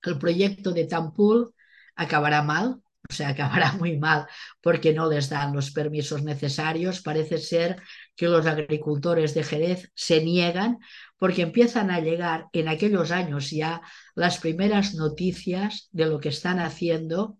el proyecto de Tampul acabará mal, o sea, acabará muy mal porque no les dan los permisos necesarios. Parece ser que los agricultores de Jerez se niegan porque empiezan a llegar en aquellos años ya las primeras noticias de lo que están haciendo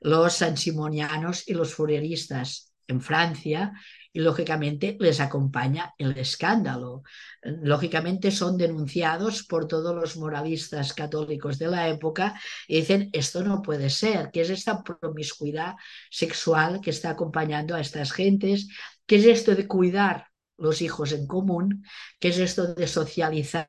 los sansimonianos y los furieristas en Francia y lógicamente les acompaña el escándalo. Lógicamente son denunciados por todos los moralistas católicos de la época y dicen, esto no puede ser, que es esta promiscuidad sexual que está acompañando a estas gentes, que es esto de cuidar los hijos en común, que es esto de socializar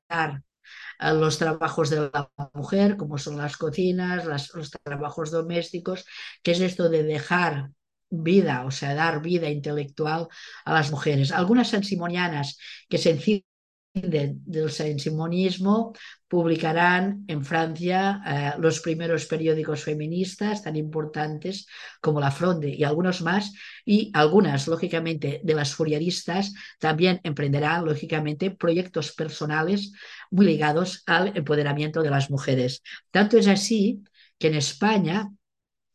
los trabajos de la mujer, como son las cocinas, los trabajos domésticos, que es esto de dejar vida, o sea, dar vida intelectual a las mujeres. Algunas sansimonianas que se del sensimonismo publicarán en Francia eh, los primeros periódicos feministas tan importantes como La Fronde y algunos más, y algunas, lógicamente, de las furieristas también emprenderán, lógicamente, proyectos personales muy ligados al empoderamiento de las mujeres. Tanto es así que en España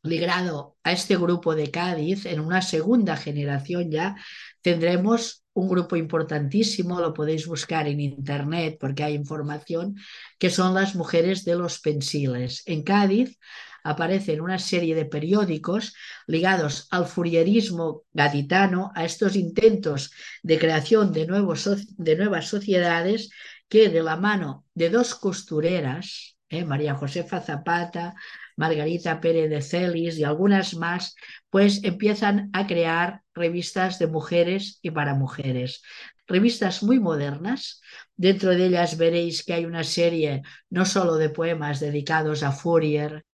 ligado a este grupo de Cádiz, en una segunda generación ya, tendremos un grupo importantísimo, lo podéis buscar en internet porque hay información, que son las mujeres de los pensiles. En Cádiz aparecen una serie de periódicos ligados al furierismo gaditano, a estos intentos de creación de, nuevos, de nuevas sociedades que de la mano de dos costureras, ¿eh? María Josefa Zapata, Margarita Pérez de Celis y algunas más, pues empiezan a crear revistas de mujeres y para mujeres. Revistas muy modernas. Dentro de ellas veréis que hay una serie no solo de poemas dedicados a Fourier,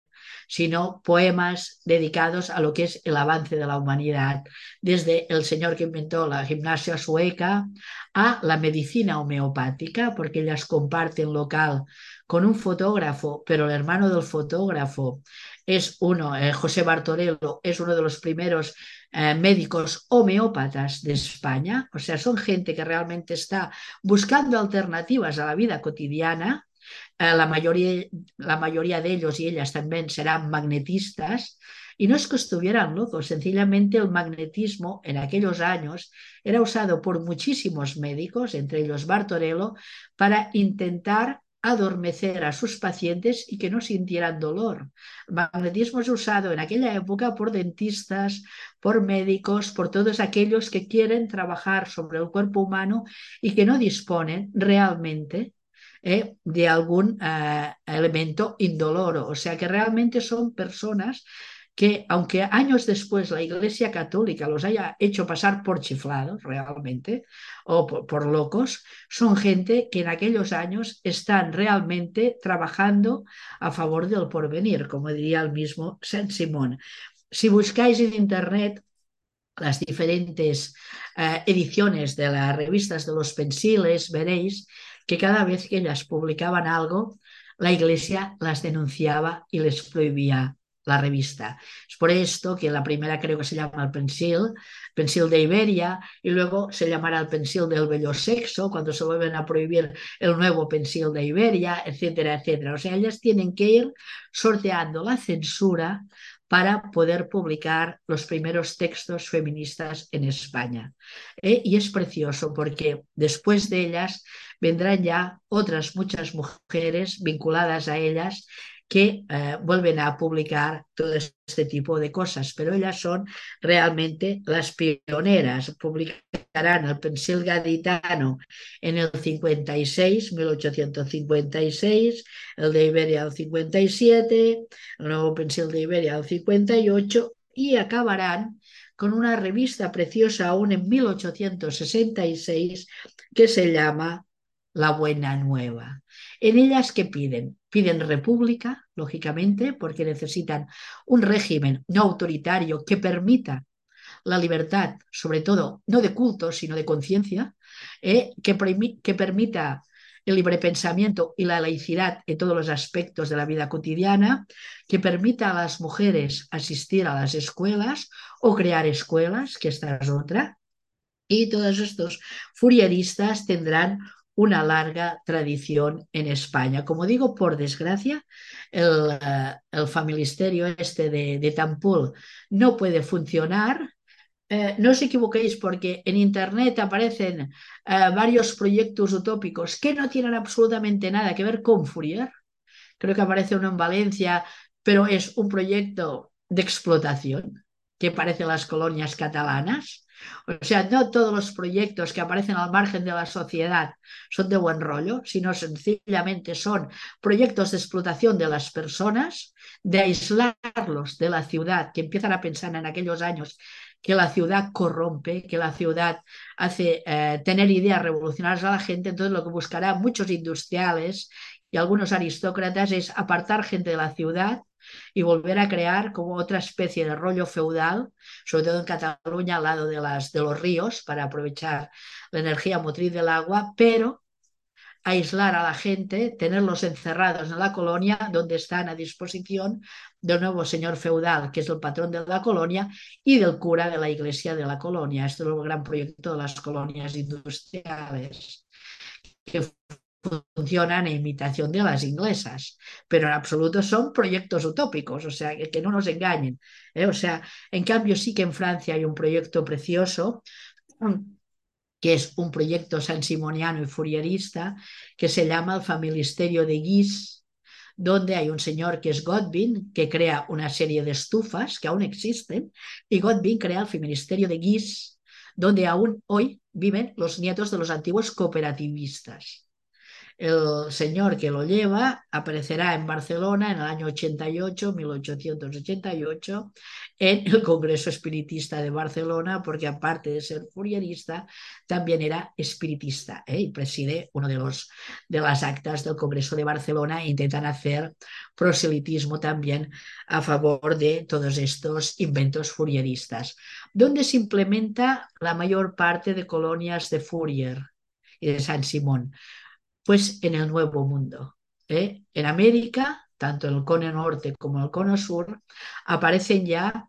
sino poemas dedicados a lo que es el avance de la humanidad, desde el señor que inventó la gimnasia sueca a la medicina homeopática, porque ellas comparten local con un fotógrafo, pero el hermano del fotógrafo es uno, eh, José Bartorello, es uno de los primeros eh, médicos homeópatas de España, o sea, son gente que realmente está buscando alternativas a la vida cotidiana. Eh, la, mayoría, la mayoría de ellos y ellas también serán magnetistas, y no es que estuvieran locos, sencillamente el magnetismo en aquellos años era usado por muchísimos médicos, entre ellos Bartorello, para intentar adormecer a sus pacientes y que no sintieran dolor. Magnetismo es usado en aquella época por dentistas, por médicos, por todos aquellos que quieren trabajar sobre el cuerpo humano y que no disponen realmente eh, de algún eh, elemento indoloro. O sea que realmente son personas que aunque años después la Iglesia Católica los haya hecho pasar por chiflados realmente o por, locos, son gente que en aquellos años están realmente trabajando a favor del porvenir, como diría el mismo Saint Simón. Si buscáis en Internet las diferentes eh, ediciones de las revistas de los pensiles, veréis que cada vez que ellas publicaban algo, la Iglesia las denunciaba y les prohibía la revista. Es por esto que la primera creo que se llama el Pensil, Pensil de Iberia, y luego se llamará el Pensil del Bello Sexo, cuando se vuelven a prohibir el nuevo Pensil de Iberia, etcétera, etcétera. O sea, ellas tienen que ir sorteando la censura para poder publicar los primeros textos feministas en España. ¿Eh? Y es precioso porque después de ellas vendrán ya otras muchas mujeres vinculadas a ellas que eh, vuelven a publicar todo este tipo de cosas, pero ellas son realmente las pioneras. Publicarán el pensil gaditano en el 56, 1856, el de Iberia el 57, el nuevo pensil de Iberia el 58 y acabarán con una revista preciosa aún en 1866 que se llama La Buena Nueva. En ellas, ¿qué piden? Piden república, lógicamente, porque necesitan un régimen no autoritario que permita la libertad, sobre todo, no de culto, sino de conciencia, eh, que, permita el libre pensamiento y la laicidad en todos los aspectos de la vida cotidiana, que permita a las mujeres asistir a las escuelas o crear escuelas, que esta es otra. Y todos estos furieristas tendrán una larga tradición en España. Como digo, por desgracia, el, uh, el familisterio este de, de, Tampul no puede funcionar. Eh, no os equivoquéis porque en Internet aparecen eh, varios proyectos utópicos que no tienen absolutamente nada que ver con Fourier. Creo que aparece uno en Valencia, pero es un proyecto de explotación que parece las colonias catalanas. O sea, no todos los proyectos que aparecen al margen de la sociedad son de buen rollo, sino sencillamente son proyectos de explotación de las personas, de aislarlos de la ciudad, que empiezan a pensar en aquellos años que la ciudad corrompe, que la ciudad hace eh, tener ideas revolucionarias a la gente, entonces lo que buscará muchos industriales y algunos aristócratas es apartar gente de la ciudad y volver a crear como otra especie de rollo feudal, sobre todo en Cataluña al lado de, las, de los ríos, para aprovechar la energía motriz del agua, pero aislar a la gente, tenerlos encerrados en la colonia donde están a disposición del nuevo señor feudal, que es el patrón de la colonia, y del cura de la iglesia de la colonia. Este es el gran proyecto de las colonias industriales, funcionan en imitación de las inglesas, pero en absoluto son proyectos utópicos, o sea, que, no nos engañen. ¿eh? O sea, en cambio sí que en Francia hay un proyecto precioso que es un proyecto sansimoniano y furierista que se llama el Familisterio de Guise, donde hay un señor que es Godwin, que crea una serie de estufas que aún existen, y Godwin crea el Familisterio de Guise, donde aún hoy viven los nietos de los antiguos cooperativistas. El señor que lo lleva aparecerá en Barcelona en el año 88, 1888, en el Congreso Espiritista de Barcelona, porque aparte de ser furierista, también era espiritista ¿eh? y preside uno de, los, de las actas del Congreso de Barcelona e intentan hacer proselitismo también a favor de todos estos inventos furieristas, donde se implementa la mayor parte de colonias de Fourier y de San Simón pues en el Nuevo Mundo. ¿eh? En América, tanto en el cono norte como en el cono sur, aparecen ya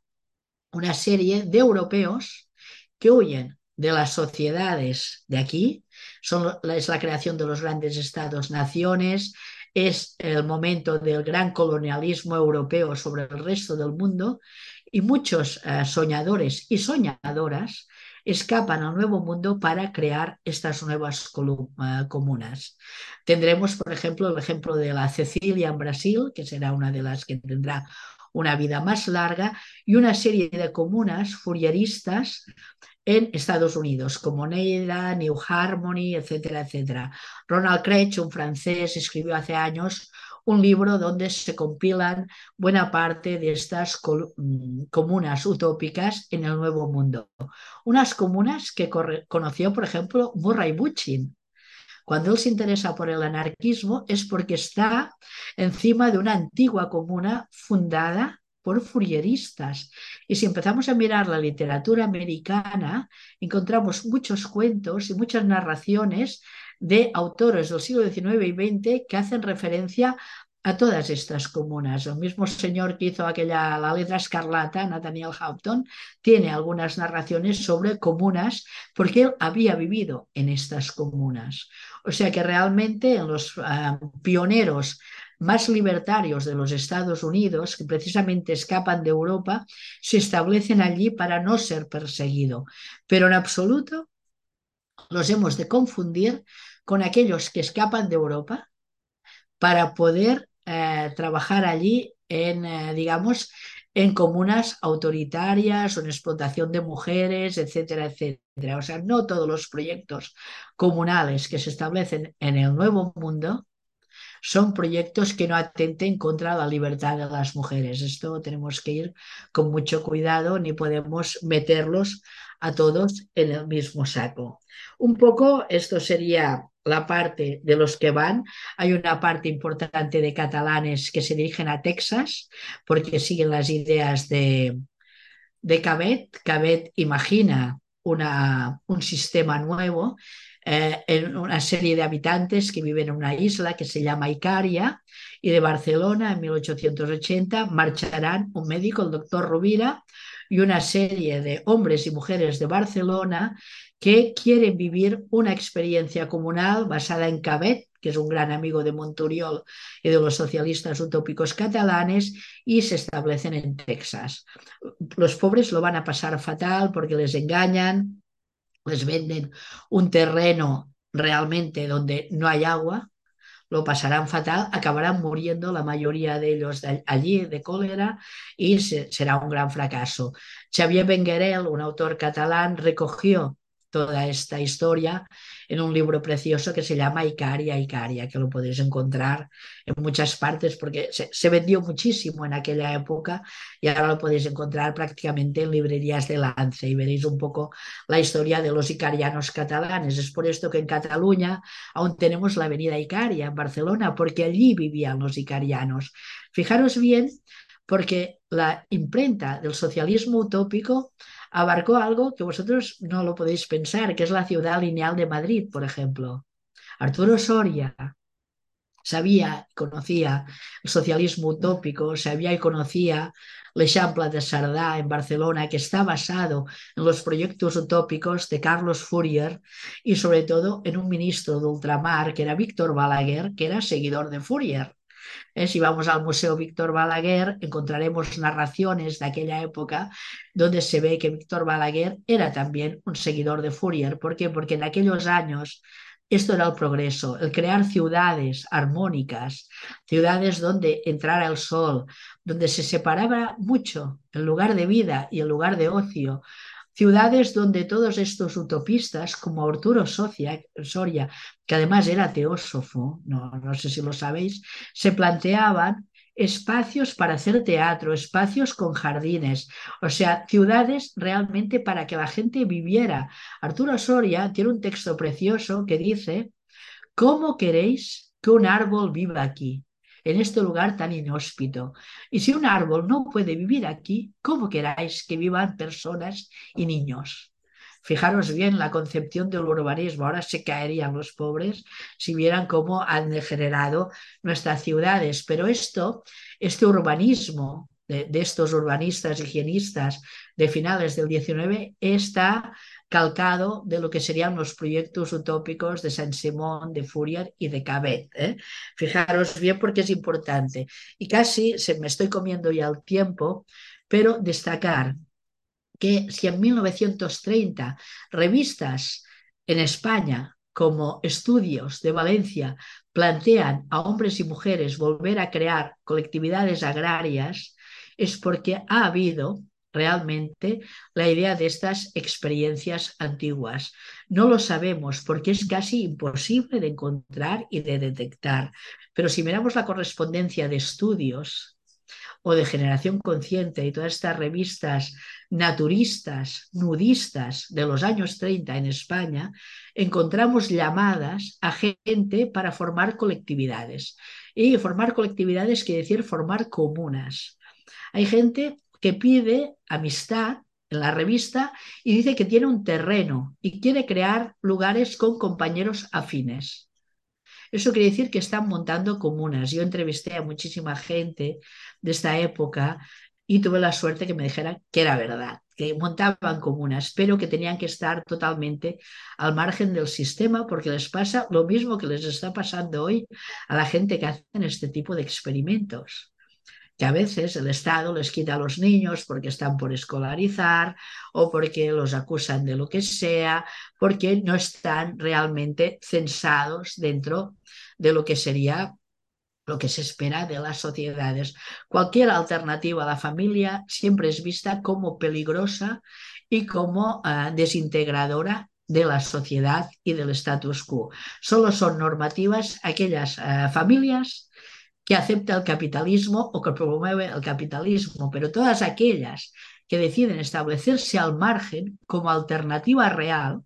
una serie de europeos que huyen de las sociedades de aquí, Son, es la creación de los grandes estados-naciones, es el momento del gran colonialismo europeo sobre el resto del mundo y muchos eh, soñadores y soñadoras escapan al nuevo mundo para crear estas nuevas eh, comunas. Tendremos, por ejemplo, el ejemplo de la Cecilia en Brasil, que será una de las que tendrá una vida más larga, y una serie de comunas furieristas en Estados Unidos, como Neira, New Harmony, etcétera, etcétera. Ronald Craig, un francés, escribió hace años un libro donde se compilan buena parte de estas mm, comunas utópicas en el Nuevo Mundo. Unas comunas que conoció, por ejemplo, Murray Bookchin. Cuando él se interesa por el anarquismo es porque está encima de una antigua comuna fundada por furieristas. Y si empezamos a mirar la literatura americana, encontramos muchos cuentos y muchas narraciones de autores del siglo XIX y XX que hacen referencia a todas estas comunas. El mismo señor que hizo aquella La letra escarlata, Nathaniel Houghton, tiene algunas narraciones sobre comunas porque él había vivido en estas comunas. O sea que realmente en los ah, pioneros más libertarios de los Estados Unidos, que precisamente escapan de Europa, se establecen allí para no ser perseguido. Pero en absoluto los hemos de confundir con aquellos que escapan de Europa para poder eh, trabajar allí en, eh, digamos, en comunas autoritarias o en explotación de mujeres, etcétera, etcétera. O sea, no todos los proyectos comunales que se establecen en el Nuevo Mundo son proyectos que no atenten contra la libertad de las mujeres. Esto tenemos que ir con mucho cuidado, ni podemos meterlos a todos en el mismo saco. Un poco esto sería la parte de los que van. Hay una parte importante de catalanes que se dirigen a Texas porque siguen las ideas de, de Cabet. Cabet imagina una, un sistema nuevo eh, en una serie de habitantes que viven en una isla que se llama Icaria y de Barcelona en 1880 marcharán un médico, el doctor Rubira, y una serie de hombres y mujeres de Barcelona que quieren vivir una experiencia comunal basada en Cabet, que es un gran amigo de Monturiol y de los socialistas utópicos catalanes, y se establecen en Texas. Los pobres lo van a pasar fatal porque les engañan, les venden un terreno realmente donde no hay agua, lo pasarán fatal, acabarán muriendo la mayoría de ellos allí de cólera y será un gran fracaso. Xavier Benguerel, un autor catalán, recogió toda esta historia en un libro precioso que se llama Icaria, Icaria, que lo podéis encontrar en muchas partes porque se, vendió muchísimo en aquella época y ahora lo podéis encontrar prácticamente en librerías de Lance y veréis un poco la historia de los icarianos catalanes. Es por esto que en Cataluña aún tenemos la avenida Icaria en Barcelona, porque allí vivían los icarianos. Fijaros bien, porque la imprenta del socialismo utópico abarcó algo que vosotros no lo podéis pensar, que es la ciudad lineal de Madrid, por ejemplo. Arturo Soria sabía, conocía el socialismo utópico, sabía y conocía l'Eixample de Sardá en Barcelona, que está basado en los proyectos utópicos de Carlos Fourier y sobre todo en un ministro de ultramar que era Víctor Balaguer, que era seguidor de Fourier. Eh, si vamos al Museo Víctor Balaguer, encontraremos narraciones de aquella época donde se ve que Víctor Balaguer era también un seguidor de Fourier. ¿Por qué? Porque en aquellos años esto era el progreso, el crear ciudades armónicas, ciudades donde entrara el sol, donde se separaba mucho el lugar de vida y el lugar de ocio, ciudades donde todos estos utopistas, como Arturo Soria, que además era teósofo, no, no sé si lo sabéis, se planteaban espacios para hacer teatro, espacios con jardines, o sea, ciudades realmente para que la gente viviera. Arturo Soria tiene un texto precioso que dice, ¿cómo queréis que un árbol viva aquí? En este lugar tan inhóspito. Y si un árbol no puede vivir aquí, ¿cómo queráis que vivan personas y niños? Fijaros bien la concepción del urbanismo. Ahora se caerían los pobres si vieran cómo han degenerado nuestras ciudades. Pero esto, este urbanismo de, de estos urbanistas higienistas de finales del 19 está calcado de lo que serían los proyectos utópicos de Saint-Simon, de Fourier y de Cabet. ¿eh? Fijaros bien porque es importante. Y casi se me estoy comiendo ya el tiempo, pero destacar que si en 1930 revistas en España como Estudios de Valencia plantean a hombres y mujeres volver a crear colectividades agrarias, es porque ha habido realmente la idea de estas experiencias antiguas. No lo sabemos porque es casi imposible de encontrar y de detectar, pero si miramos la correspondencia de estudios o de generación consciente y todas estas revistas naturistas, nudistas de los años 30 en España, encontramos llamadas a gente para formar colectividades. Y formar colectividades quiere decir formar comunas. Hay gente que pide amistad en la revista y dice que tiene un terreno y quiere crear lugares con compañeros afines. Eso quiere decir que están montando comunas. Yo entrevisté a muchísima gente de esta época y tuve la suerte que me dijeran que era verdad, que montaban comunas, pero que tenían que estar totalmente al margen del sistema porque les pasa lo mismo que les está pasando hoy a la gente que hacen este tipo de experimentos que a veces el Estado les quita a los niños porque están por escolarizar o porque los acusan de lo que sea, porque no están realmente censados dentro de lo que sería lo que se espera de las sociedades. Cualquier alternativa a la familia siempre es vista como peligrosa y como uh, desintegradora de la sociedad y del status quo. Solo son normativas aquellas uh, familias que acepta el capitalismo o que promueve el capitalismo, pero todas aquellas que deciden establecerse al margen como alternativa real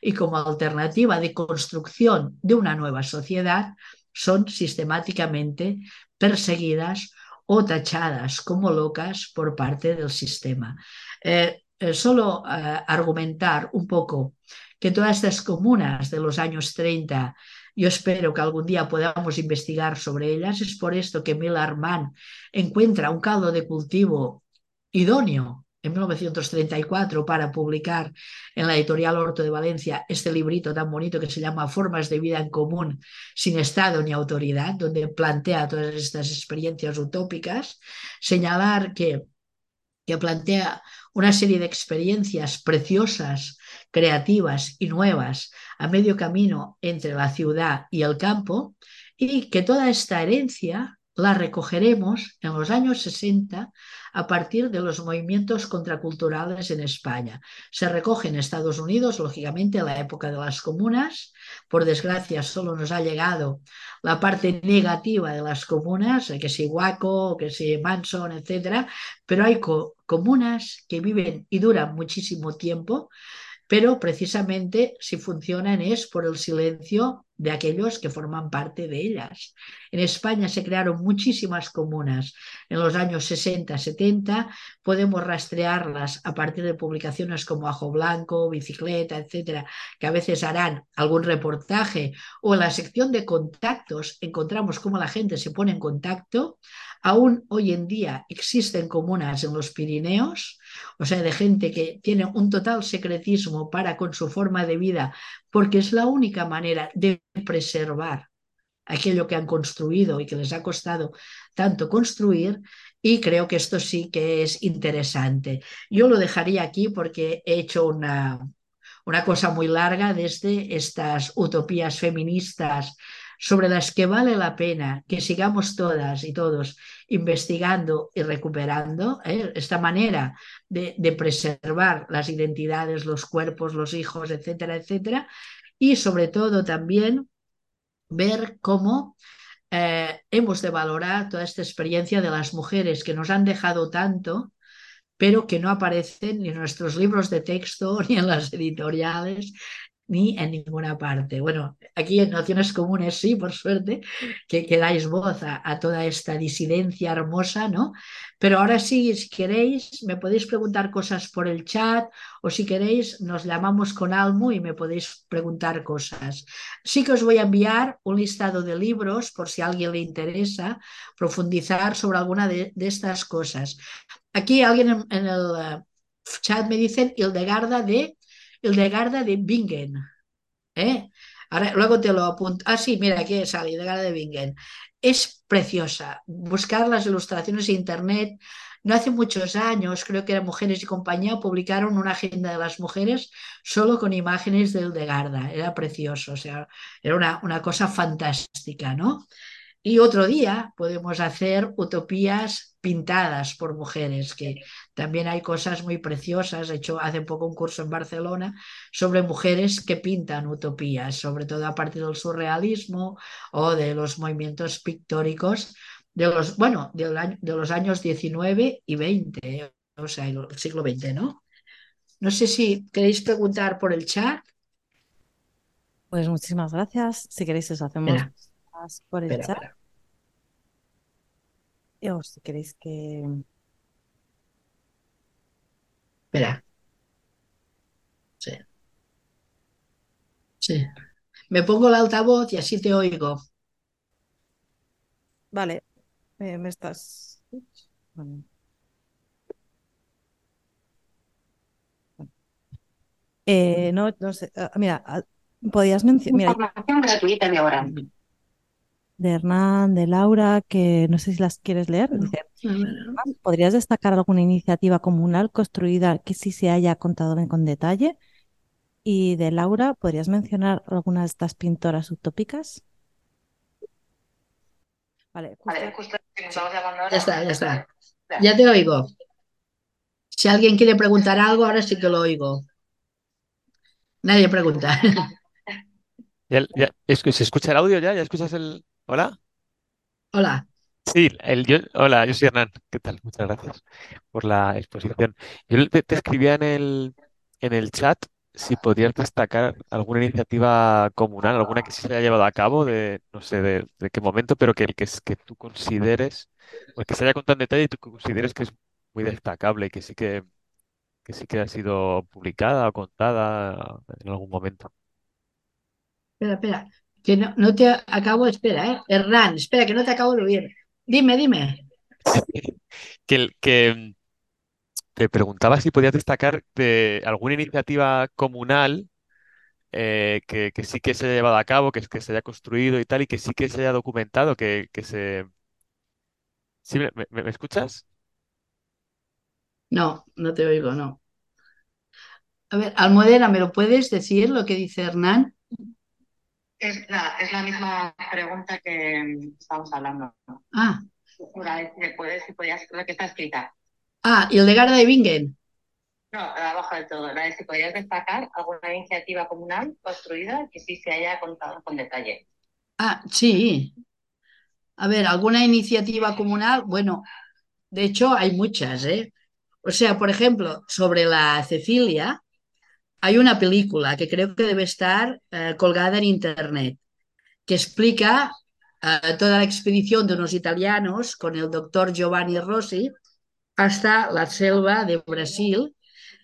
y como alternativa de construcción de una nueva sociedad son sistemáticamente perseguidas o tachadas como locas por parte del sistema. Eh, eh, solo eh, argumentar un poco que todas estas comunas de los años 30 yo espero que algún día podamos investigar sobre ellas. Es por esto que Miller Mann encuentra un caldo de cultivo idóneo en 1934 para publicar en la editorial Horto de Valencia este librito tan bonito que se llama Formas de vida en común sin Estado ni autoridad, donde plantea todas estas experiencias utópicas, señalar que, que plantea una serie de experiencias preciosas, creativas y nuevas a medio camino entre la ciudad y el campo y que toda esta herencia la recogeremos en los años 60 a partir de los movimientos contraculturales en España. Se recoge en Estados Unidos, lógicamente, en la época de las comunas. Por desgracia, solo nos ha llegado la parte negativa de las comunas, que si Waco, que si Manson, etc. Pero hay co comunas que viven y duran muchísimo tiempo pero precisamente si funcionan es por el silencio de aquellos que forman parte de ellas. En España se crearon muchísimas comunas en los años 60, 70, podemos rastrearlas a partir de publicaciones como Ajo Blanco, Bicicleta, etcétera, que a veces harán algún reportaje o en la sección de contactos encontramos cómo la gente se pone en contacto. Aún hoy en día existen comunas en los Pirineos, o sea, de gente que tiene un total secretismo para con su forma de vida, porque es la única manera de preservar aquello que han construido y que les ha costado tanto construir y creo que esto sí que es interesante. Yo lo dejaría aquí porque he hecho una, una cosa muy larga desde estas utopías feministas sobre las que vale la pena que sigamos todas y todos investigando y recuperando ¿eh? esta manera de, preservar las identidades, los cuerpos, los hijos, etcétera, etcétera, y sobre todo también ver cómo eh, hemos de valorar toda esta experiencia de las mujeres que nos han dejado tanto pero que no aparecen ni en nuestros libros de texto, ni en las editoriales, ni en ninguna parte. Bueno, aquí en Nociones Comunes sí, por suerte, que, que dais voz a, toda esta disidencia hermosa, ¿no? Pero ahora sí, si queréis, me podéis preguntar cosas por el chat o si queréis, nos llamamos con Almo y me podéis preguntar cosas. Sí que os voy a enviar un listado de libros por si a alguien le interesa profundizar sobre alguna de, estas cosas. Aquí alguien en, en el uh, chat me dice Hildegarda de Hildegarda de Bingen. ¿eh? Ahora, luego te lo apunto. Ah, sí, mira, aquí sale Hildegarda de Bingen. Es preciosa. Buscar las ilustraciones en internet. No hace muchos años, creo que eran Mujeres y Compañía, publicaron una agenda de las mujeres solo con imágenes de Hildegarda. Era precioso, o sea, era una, una cosa fantástica, ¿no? Y otro día podemos hacer utopías pintadas por mujeres, que también hay cosas muy preciosas. He hecho hace poco un curso en Barcelona sobre mujeres que pintan utopías, sobre todo a partir del surrealismo o de los movimientos pictóricos de los, bueno, de los años 19 y 20, o sea, el siglo XX, ¿no? No sé si queréis preguntar por el chat. Pues muchísimas gracias. Si queréis, os hacemos Espera. por el Espera, chat. espera. O si queréis que. Espera. Sí. Sí. Me pongo el altavoz y así te oigo. Vale, eh, me estás. Eh, no, no sé. ah, mira, ah, podías mencionar. Mira, Información gratuita de ahora. De Hernán, de Laura, que no sé si las quieres leer. Dice, ¿podrías destacar alguna iniciativa comunal construida que sí se haya contado bien con detalle? Y de Laura, ¿podrías mencionar alguna de estas pintoras utópicas? Vale, justo- Vale, justo nos vamos llamando ahora. Ya está, ya está. Ya te oigo. Si alguien quiere preguntar algo, ahora sí que lo oigo. Nadie pregunta. Ya- ya- es que ¿se escucha el audio ya? ¿Ya escuchas el... Hola? Hola. Sí, el, yo, hola, yo soy Hernán. ¿Qué tal? Muchas gracias por la exposición. Yo te, te escribía en el, en el chat si podías destacar alguna iniciativa comunal, alguna que sí se haya llevado a cabo de, no sé de, de qué momento, pero que, que, es- que tú consideres, o que se haya contado en detalle y tú consideres que es muy destacable y que sí que, que sí que ha sido publicada o contada en algún momento. Espera, espera. Que no, no te acabo, espera, ¿eh? Hernán, espera, que no te acabo de oír. Dime, dime. que, mm, te preguntaba si podías destacar de alguna iniciativa comunal eh, que, que sí que se haya llevado a cabo, que, que se haya construido y tal, y que sí que se haya documentado, que, que se... ¿Sí, me, me- me escuchas? No, no te oigo, no. A ver, Almudena, ¿me lo puedes decir lo que dice Hernán? Es la, es la misma pregunta que mm, estamos hablando. Ah, que puedes, si podías, la que está escrita. ah, Hildegarda de Bingen. No, abajo del todo. La de si podías destacar alguna iniciativa comunal construida que sí se haya contado con detalle. Ah, sí. A ver, ¿alguna iniciativa comunal? Bueno, de hecho hay muchas, ¿eh? O sea, por ejemplo, sobre la Cecilia, hay una película que creo que debe estar eh, colgada en internet, que explica eh, toda la expedición de unos italianos con el doctor Giovanni Rossi hasta la selva de Brasil.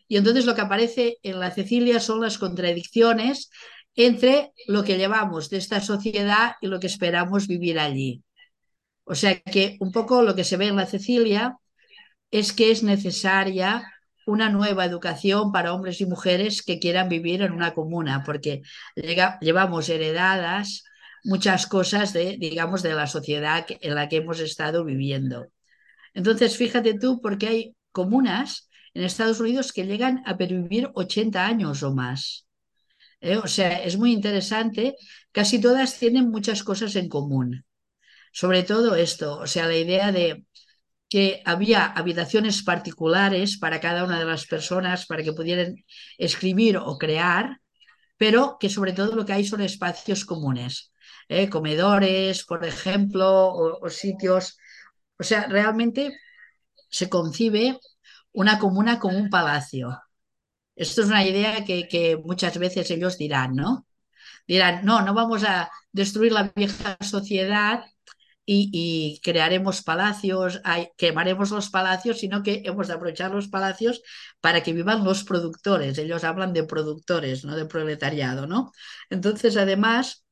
Y entonces lo que aparece en la Cecilia son las contradicciones entre lo que llevamos de esta sociedad y lo que esperamos vivir allí. O sea que un poco lo que se ve en la Cecilia es que es necesaria una nueva educación para hombres y mujeres que quieran vivir en una comuna, porque llevamos heredadas muchas cosas de, digamos, de la sociedad en la que hemos estado viviendo. Entonces, fíjate tú, porque hay comunas en Estados Unidos que llegan a pervivir 80 años o más. ¿eh? O sea, es muy interesante. Casi todas tienen muchas cosas en común. Sobre todo esto, o sea, la idea de que había habitaciones particulares para cada una de las personas para que pudieran escribir o crear, pero que sobre todo lo que hay son espacios comunes, ¿eh? comedores, por ejemplo, o, o sitios. O sea, realmente se concibe una comuna como un palacio. Esto es una idea que, que, muchas veces ellos dirán, ¿no? Dirán, no, no vamos a destruir la vieja sociedad y, crearemos palacios, quemaremos los palacios, sino que hemos de aprovechar los palacios para que vivan los productores. Ellos hablan de productores, no de proletariado, ¿no? Entonces, además,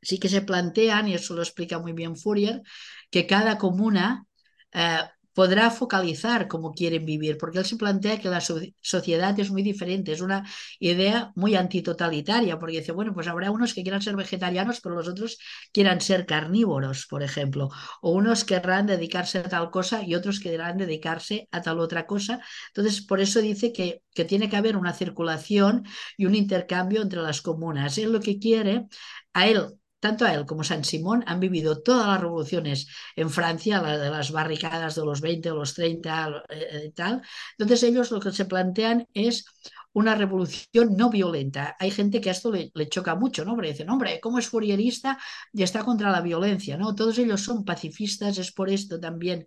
sí que se plantean, y eso lo explica muy bien Fourier, que cada comuna eh, podrá focalizar cómo quieren vivir, porque él se plantea que la so sociedad es muy diferente, es una idea muy antitotalitaria, porque dice, bueno, pues habrá unos que quieran ser vegetarianos, pero los otros quieran ser carnívoros, por ejemplo, o unos querrán dedicarse a tal cosa y otros querrán dedicarse a tal otra cosa. Entonces, por eso dice que, que tiene que haber una circulación y un intercambio entre las comunas. Él lo que quiere, a él tanto a él como San Simón han vivido todas las revoluciones en Francia, la de las barricadas de los 20 o los 30 eh, y tal. Entonces ellos lo que se plantean es una revolución no violenta. Hay gente que a esto le, le, choca mucho, ¿no? Porque dicen, hombre, ¿cómo es furierista y está contra la violencia? ¿no? Todos ellos son pacifistas, es por esto también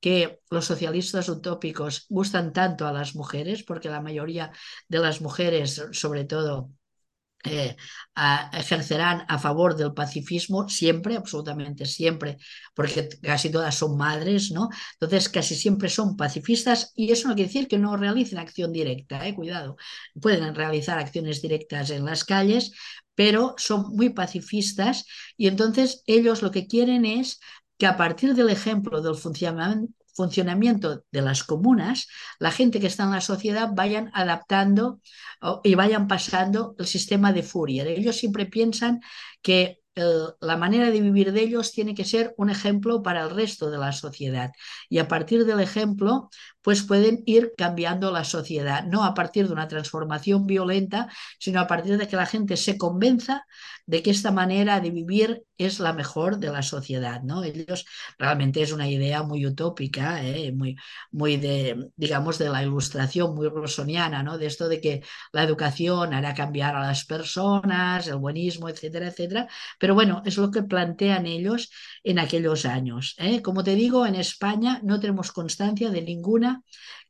que los socialistas utópicos gustan tanto a las mujeres, porque la mayoría de las mujeres, sobre todo eh, ejercerán a favor del pacifismo siempre, absolutamente siempre, porque casi todas son madres, ¿no? Entonces casi siempre son pacifistas y eso no quiere decir que no realicen acción directa, ¿eh? cuidado, pueden realizar acciones directas en las calles, pero son muy pacifistas y entonces ellos lo que quieren es que a partir del ejemplo del funcionamiento funcionamiento de las comunas, la gente que está en la sociedad vayan adaptando y vayan pasando el sistema de Fourier. Ellos siempre piensan que la manera de vivir de ellos tiene que ser un ejemplo para el resto de la sociedad. Y a partir del ejemplo, pues pueden ir cambiando la sociedad, no a partir de una transformación violenta, sino a partir de que la gente se convenza de que esta manera de vivir es la mejor de la sociedad, ¿no? Ellos realmente es una idea muy utópica, ¿eh? muy, muy de, digamos, de la ilustración, muy rosoniana, ¿no? De esto de que la educación hará cambiar a las personas, el buenismo, etcétera, etcétera. Pero bueno, es lo que plantean ellos en aquellos años. ¿eh? Como te digo, en España no tenemos constancia de ninguna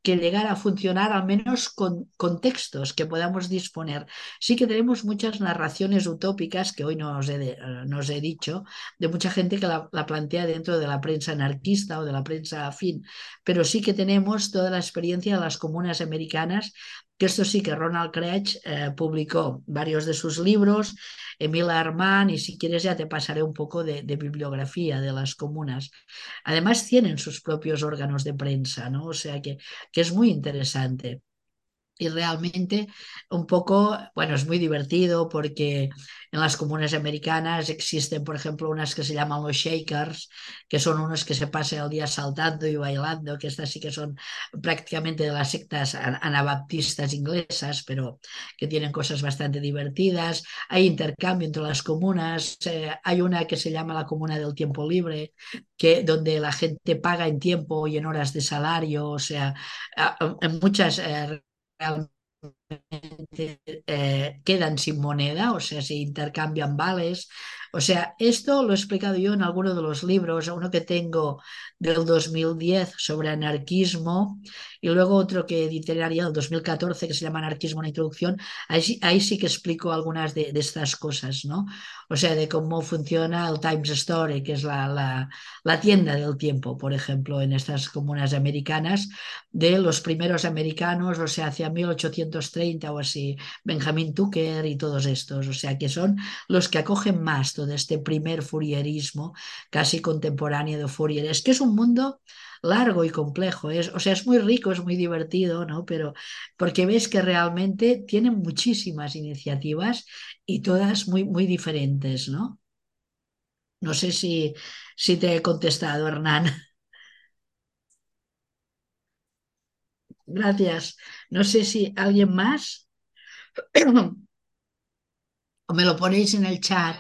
que llegara a funcionar al menos con, con, textos que podamos disponer. Sí que tenemos muchas narraciones utópicas que hoy nos he, he dicho, de mucha gente que la, la, plantea dentro de la prensa anarquista o de la prensa afín, pero sí que tenemos toda la experiencia de las comunas americanas que esto sí que Ronald Craig eh, publicó varios de sus libros, Emil Armand, y si quieres ya te pasaré un poco de, de, bibliografía de las comunas. Además tienen sus propios órganos de prensa, ¿no? O sea que, que es muy interesante y realmente un poco, bueno, es muy divertido porque en las comunas americanas existen, por ejemplo, unas que se llaman los shakers, que son unos que se pasan el día saltando y bailando, que estas sí que son prácticamente de las sectas anabaptistas inglesas, pero que tienen cosas bastante divertidas. Hay intercambio entre las comunas. Eh, hay una que se llama la comuna del tiempo libre, que, donde la gente paga en tiempo y en horas de salario, o sea, en muchas... Eh, elas eh, quedan sin moneda, o sea, se intercambian vales. O sea, esto lo he explicado yo en alguno de los libros, uno que tengo del 2010 sobre anarquismo y luego otro que editaría del 2014 que se llama Anarquismo en Introducción. Ahí, ahí sí que explico algunas de, de, estas cosas, ¿no? O sea, de cómo funciona el Times Story, que es la, la, la tienda del tiempo, por ejemplo, en estas comunas americanas, de los primeros americanos, o sea, hacia 1830 o así, Benjamin Tucker y todos estos, o sea, que son los que acogen más todo este primer furierismo casi contemporáneo de Fourier. Es que es un mundo largo y complejo. Es, o sea, es muy rico, es muy divertido, ¿no? Pero porque ves que realmente tienen muchísimas iniciativas y todas muy, muy diferentes, ¿no? No sé si, si te he contestado, Hernán. Gracias. No sé si alguien más. o me lo ponéis en el chat.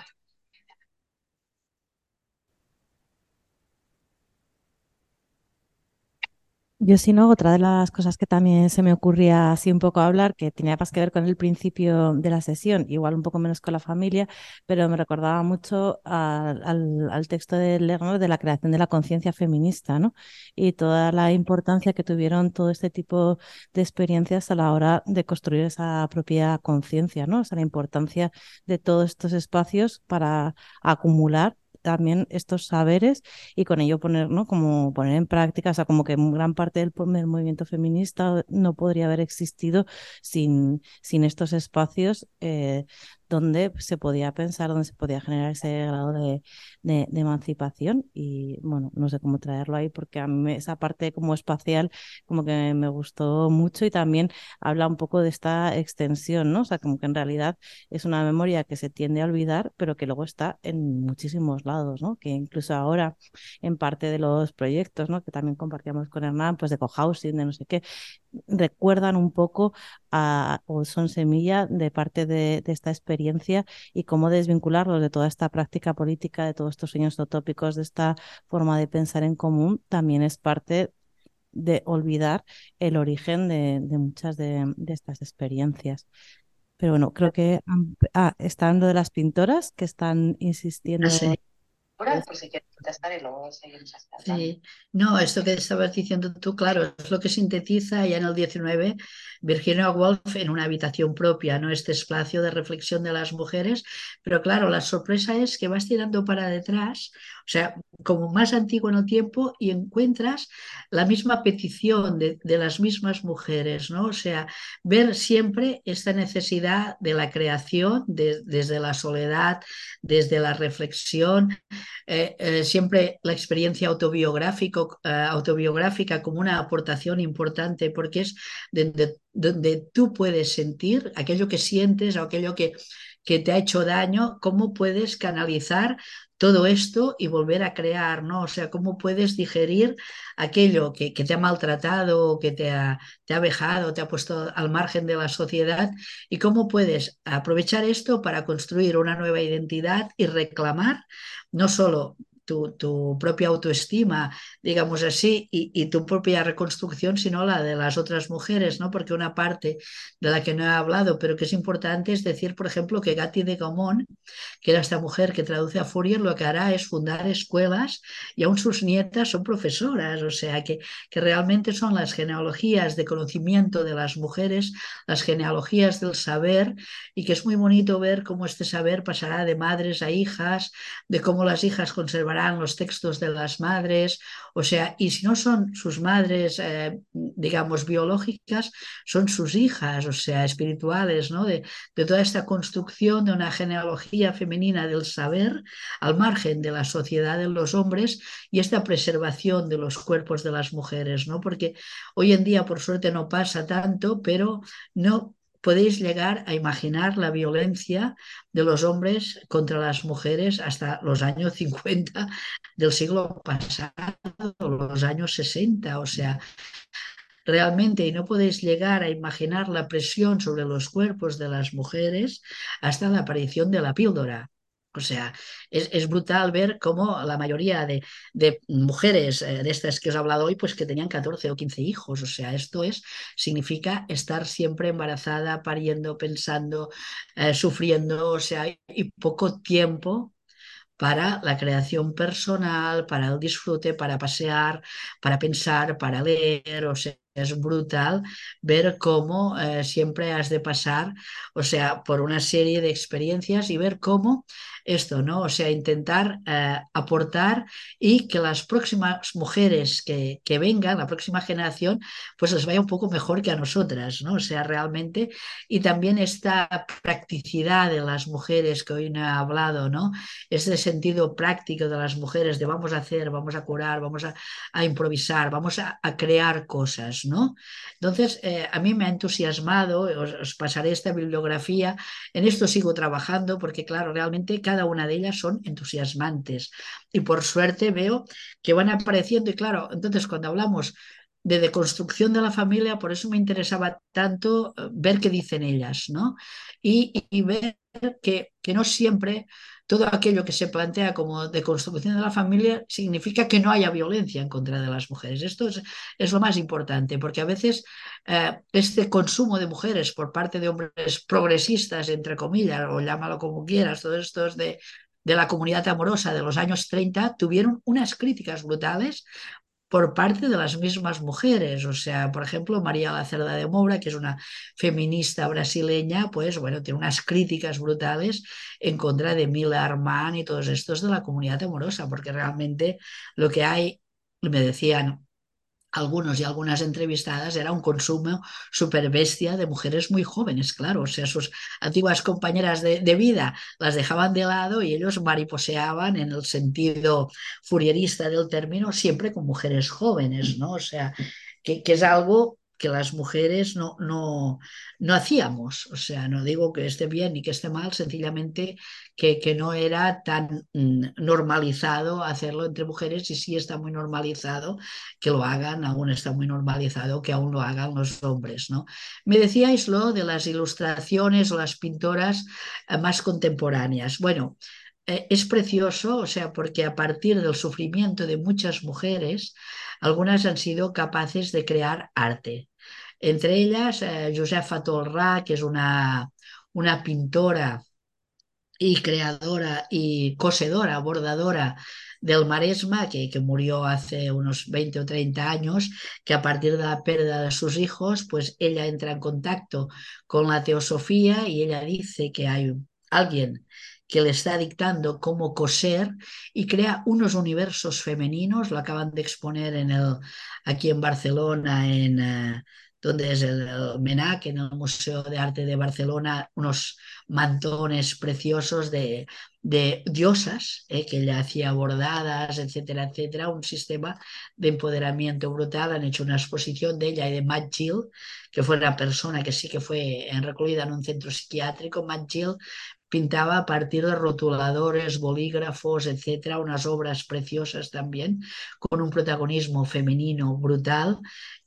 Yo si no, otra de las cosas que también se me ocurría así un poco hablar, que tenía más que ver con el principio de la sesión, igual un poco menos con la familia, pero me recordaba mucho al, al, texto de Lerner de la creación de la conciencia feminista, ¿no? Y toda la importancia que tuvieron todo este tipo de experiencias a la hora de construir esa propia conciencia, ¿no? O sea, la importancia de todos estos espacios para acumular también estos saberes y con ello poner, ¿no? Como poner en práctica, o sea, como que gran parte del, movimiento feminista no podría haber existido sin, sin estos espacios eh, donde se podía pensar, donde se podía generar ese grado de, emancipación y bueno, no sé cómo traerlo ahí porque a mí esa parte como espacial como que me gustó mucho y también habla un poco de esta extensión, ¿no? O sea, como que en realidad es una memoria que se tiende a olvidar, pero que luego está en muchísimos lados, ¿no? Que incluso ahora en parte de los proyectos, ¿no? Que también compartíamos con Hernán, pues de cohousing, de no sé qué, recuerdan un poco a, o son semilla de parte de, esta experiencia y cómo desvincularlos de toda esta práctica política, de todos estos sueños utópicos, de esta forma de pensar en común, también es parte de olvidar el origen de, muchas de, estas experiencias. Pero bueno, creo que ah, está hablando de las pintoras que están insistiendo. Ah, por si quieres contestar y luego seguimos Sí, no, esto que estabas diciendo tú, claro, es lo que sintetiza ya en el 19 Virginia Woolf en una habitación propia, ¿no? Este espacio de reflexión de las mujeres, pero claro, la sorpresa es que vas tirando para detrás, o sea, como más antiguo en el tiempo y encuentras la misma petición de, las mismas mujeres, ¿no? O sea, ver siempre esta necesidad de la creación desde la soledad, desde la reflexión, eh, eh, siempre la experiencia autobiográfico, eh, autobiográfica como una aportación importante porque es donde, donde tú puedes sentir aquello que sientes o aquello que, que te ha hecho daño, cómo puedes canalizar todo esto y volver a crear, ¿no? O sea, cómo puedes digerir aquello que, te ha maltratado, que te ha, te ha vejado, te ha puesto al margen de la sociedad y cómo puedes aprovechar esto para construir una nueva identidad y reclamar no solo tu, propia autoestima, digamos así, y, tu propia reconstrucción, sino la de las otras mujeres, ¿no? Porque una parte de la que no he hablado, pero que es importante, es decir, por ejemplo, que Gatti de Gaumont, que era esta mujer que traduce a Fourier, lo que hará es fundar escuelas y aún sus nietas son profesoras, o sea, que, que realmente son las genealogías de conocimiento de las mujeres, las genealogías del saber, y que es muy bonito ver cómo este saber pasará de madres a hijas, de cómo las hijas conservarán los textos de las madres, o sea, y si no son sus madres, eh, digamos, biológicas, son sus hijas, o sea, espirituales, ¿no? De, de, toda esta construcción de una genealogía femenina del saber al margen de la sociedad de los hombres y esta preservación de los cuerpos de las mujeres, ¿no? Porque hoy en día, por suerte, no pasa tanto, pero no podéis llegar a imaginar la violencia de los hombres contra las mujeres hasta los años 50 del siglo pasado, los años 60, o sea, realmente, y no podéis llegar a imaginar la presión sobre los cuerpos de las mujeres hasta la aparición de la píldora. O sea, es, brutal ver cómo la mayoría de, mujeres eh, de estas que os he hablado hoy, pues que tenían 14 o 15 hijos. O sea, esto es, significa estar siempre embarazada, pariendo, pensando, eh, sufriendo, o sea, y poco tiempo para la creación personal, para el disfrute, para pasear, para pensar, para leer, o sea, es brutal ver cómo eh, siempre has de pasar, o sea, por una serie de experiencias y ver cómo esto, ¿no? O sea, intentar eh, aportar y que las próximas mujeres que, que, vengan, la próxima generación, pues les vaya un poco mejor que a nosotras, ¿no? O sea, realmente, y también esta practicidad de las mujeres que hoy no he hablado, ¿no? Este sentido práctico de las mujeres de vamos a hacer, vamos a curar, vamos a, a improvisar, vamos a, a, crear cosas, ¿no? Entonces, eh, a mí me ha entusiasmado, os, os pasaré esta bibliografía, en esto sigo trabajando porque, claro, realmente cada cada una de ellas son entusiasmantes. Y por suerte veo que van apareciendo y claro, entonces cuando hablamos de deconstrucción de la familia, por eso me interesaba tanto eh, ver qué dicen ellas, ¿no? Y, y ver que, que, no siempre todo aquello que se plantea como deconstrucción de la familia significa que no haya violencia en contra de las mujeres. Esto es, es lo más importante, porque a veces eh, este consumo de mujeres por parte de hombres progresistas, entre comillas, o llámalo como quieras, todos estos de, de la comunidad amorosa de los años 30 tuvieron unas críticas brutales por parte de las mismas mujeres. O sea, por ejemplo, María Lacerda de Moura, que es una feminista brasileña, pues bueno, tiene unas críticas brutales en contra de Mila Armán y todos estos de la comunidad amorosa, porque realmente lo que hay, me decían, algunos y algunas entrevistadas era un consumo super bestia de mujeres muy jóvenes, claro, o sea, sus antiguas compañeras de, vida las dejaban de lado y ellos mariposeaban en el sentido furierista del término siempre con mujeres jóvenes, ¿no? O sea, que es algo que las mujeres no, no, no hacíamos. O sea, no digo que esté bien ni que esté mal, sencillamente que, que no era tan mm, normalizado hacerlo entre mujeres y sí está muy normalizado que lo hagan, aún está muy normalizado que aún lo hagan los hombres. ¿no? Me decíais lo de las ilustraciones o las pintoras eh, más contemporáneas. Bueno, eh, es precioso, o sea, porque a partir del sufrimiento de muchas mujeres, algunas han sido capaces de crear arte. Entre ellas, eh, Josefa Tolrà, que es una, una pintora y creadora y cosedora, bordadora del Maresma, que, que, murió hace unos 20 o 30 años, que a partir de la pérdida de sus hijos, pues ella entra en contacto con la teosofía y ella dice que hay alguien que le está dictando cómo coser y crea unos universos femeninos, lo acaban de exponer en el, aquí en Barcelona, en, uh, donde es el, el, MENAC, en el Museo de Arte de Barcelona, unos mantones preciosos de, de diosas, eh, que ella hacía bordadas, etcétera, etcétera, un sistema de empoderamiento brutal. Han hecho una exposición de ella y de Matt Gill, que fue una persona que sí que fue recluida en un centro psiquiátrico. Matt Gill pintaba a partir de rotuladores, bolígrafos, etcétera, unas obras preciosas también, con un protagonismo femenino brutal,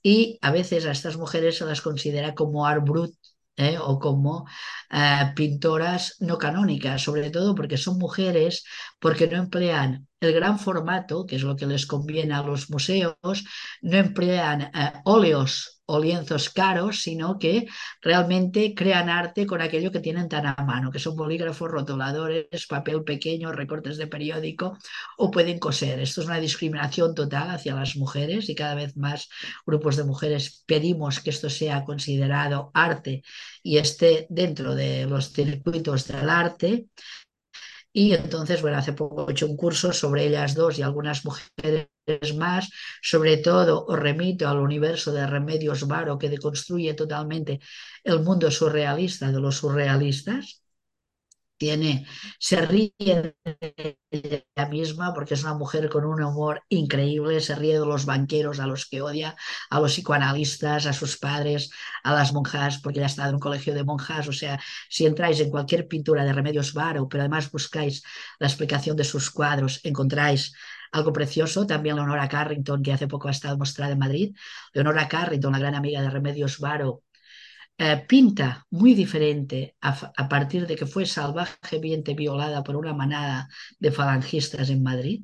y a veces a estas mujeres se las considera como art brut, ¿eh? o como eh, pintoras no canónicas, sobre todo porque son mujeres, porque no emplean el gran formato, que es lo que les conviene a los museos, no emplean eh, óleos o lienzos caros, sino que realmente crean arte con aquello que tienen tan a mano, que son bolígrafos, rotuladores, papel pequeño, recortes de periódico, o pueden coser. Esto es una discriminación total hacia las mujeres y cada vez más grupos de mujeres pedimos que esto sea considerado arte y esté dentro de los circuitos del arte. Y entonces, bueno, hace poco he hecho un curso sobre ellas dos y algunas mujeres más. Sobre todo os remito al universo de Remedios Varo que deconstruye totalmente el mundo surrealista de los surrealistas tiene, se ríe de ella misma porque es una mujer con un humor increíble, se ríe de los banqueros a los que odia, a los psicoanalistas, a sus padres, a las monjas, porque ella estado en un colegio de monjas, o sea, si entráis en cualquier pintura de Remedios Varo, pero además buscáis la explicación de sus cuadros, encontráis algo precioso, también Leonora Carrington, que hace poco ha estado mostrada en Madrid, Leonora Carrington, la gran amiga de Remedios Varo, eh, pinta muy diferente a, partir de que fue salvajemente violada por una manada de falangistas en Madrid.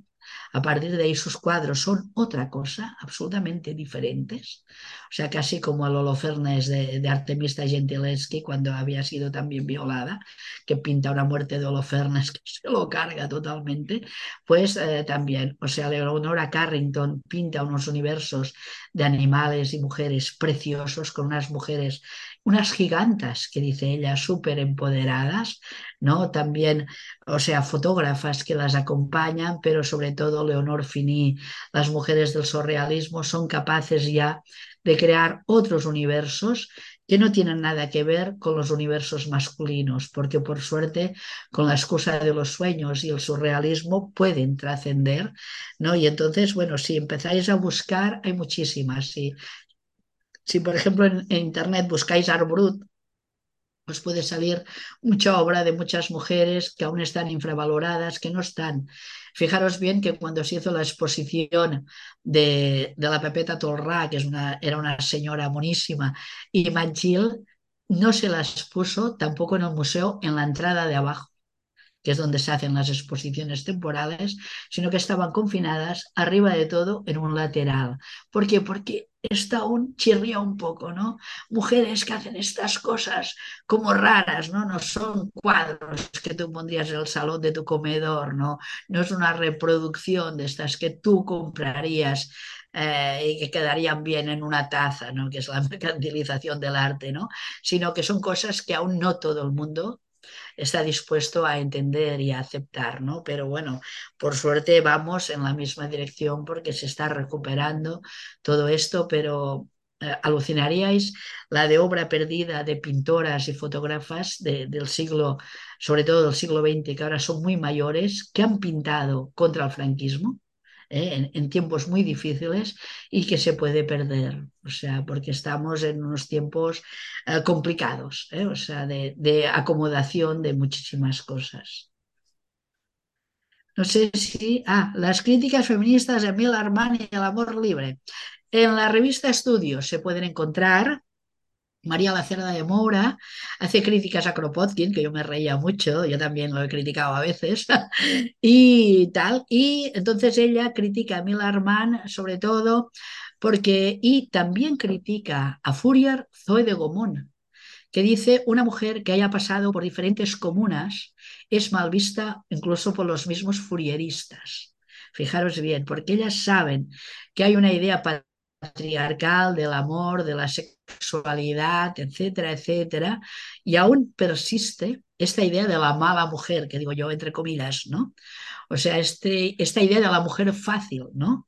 A partir de ahí sus cuadros son otra cosa, absolutamente diferentes. O sea, casi como el Holofernes de, de Artemista Gentileschi cuando había sido también violada, que pinta una muerte de Holofernes que se lo carga totalmente. Pues eh, también, o sea, Leonora Carrington pinta unos universos de animales y mujeres preciosos, con unas mujeres unas gigantas, que dice ella, súper empoderadas, ¿no? También, o sea, fotógrafas que las acompañan, pero sobre todo Leonor Fini, las mujeres del surrealismo son capaces ya de crear otros universos que no tienen nada que ver con los universos masculinos, porque por suerte, con la excusa de los sueños y el surrealismo, pueden trascender, ¿no? Y entonces, bueno, si empezáis a buscar, hay muchísimas. Si, si por ejemplo, en, Internet buscáis Art Brut, os puede salir mucha obra de muchas mujeres que aún están infravaloradas, que no están. Fijaros bien que cuando se hizo la exposición de, de la Pepeta Torrá, que es una, era una señora monísima, y Magil, no se las puso tampoco en el museo en la entrada de abajo que es donde se hacen las exposiciones temporales, sino que estaban confinadas arriba de todo en un lateral. ¿Por qué? Porque está aún chirría un poco, ¿no? Mujeres que hacen estas cosas como raras, ¿no? No son cuadros que tú pondrías en el salón de tu comedor, ¿no? No es una reproducción de estas que tú comprarías eh, y que quedarían bien en una taza, ¿no? Que es la mercantilización del arte, ¿no? Sino que son cosas que aún no todo el mundo está dispuesto a entender y a aceptar, ¿no? Pero bueno, por suerte vamos en la misma dirección porque se está recuperando todo esto, pero eh, alucinaríais la de obra perdida de pintoras y fotógrafas del siglo, sobre todo del siglo XX, que ahora son muy mayores, que han pintado contra el franquismo ¿eh? en, tiempos muy difíciles y que se puede perder, o sea, porque estamos en unos tiempos eh, complicados, ¿eh? o sea, de, acomodación de muchísimas cosas. No sé si... Ah, las críticas feministas de Emil Armani y el amor libre. En la revista Estudios se pueden encontrar María Lacerda de Moura hace críticas a Kropotkin, que yo me reía mucho, yo también lo he criticado a veces, y tal. Y entonces ella critica a Millar Mann sobre todo porque, y también critica a Fourier Zoe de Gomón, que dice una mujer que haya pasado por diferentes comunas es mal vista incluso por los mismos furieristas. Fijaros bien, porque ellas saben que hay una idea patriarcal del amor, de la sexualidad, etcétera, etcétera, y aún persiste esta idea de la mala mujer, que digo yo entre comillas, ¿no? O sea, este, esta idea de la mujer fácil, ¿no?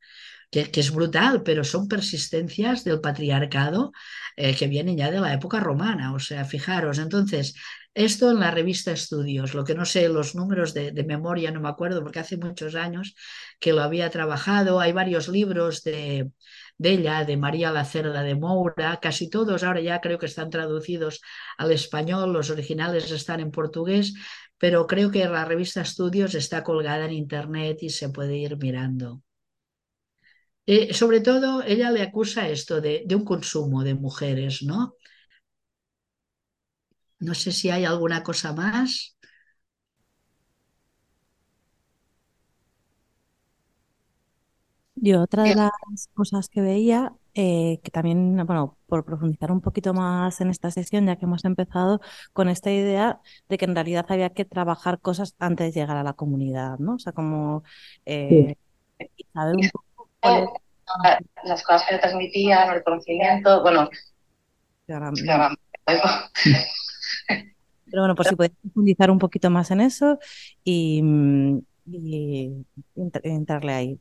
Que, es brutal, pero son persistencias del patriarcado eh, que vienen ya de la época romana. O sea, fijaros, entonces, esto en la revista Estudios, lo que no sé, los números de, memoria, no me acuerdo, porque hace muchos años que lo había trabajado. Hay varios libros de, de ella, de María Lacerda de Moura, casi todos ahora ya creo que están traducidos al español, los originales están en portugués, pero creo que la revista Estudios está colgada en internet y se puede ir mirando. Eh, sobre todo, ella le acusa esto de, de, un consumo de mujeres, ¿no? No sé si hay alguna cosa más. Yo otra de las cosas que veía, eh, que también, bueno, por profundizar un poquito más en esta sesión, ya que hemos empezado con esta idea de que en realidad había que trabajar cosas antes de llegar a la comunidad, ¿no? O sea, como eh, saber un poco cuál las cosas que le transmitían, el conocimiento, bueno. Pero bueno, por si podéis profundizar un poquito más en eso y, y entrarle ahí.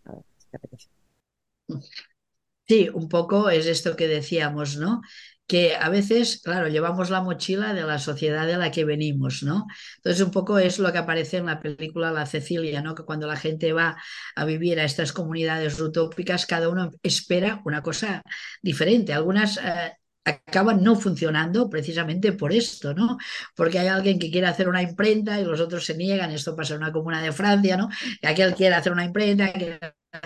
Sí, un poco es esto que decíamos, ¿no? Que a veces, claro, llevamos la mochila de la sociedad de la que venimos, ¿no? Entonces, un poco es lo que aparece en la película La Cecilia, ¿no? Que cuando la gente va a vivir a estas comunidades utópicas, cada uno espera una cosa diferente. Algunas eh, acaban no funcionando precisamente por esto, ¿no? Porque hay alguien que quiere hacer una imprenta y los otros se niegan, esto pasa en una comuna de Francia, ¿no? Que aquel quiere hacer una imprenta, quiere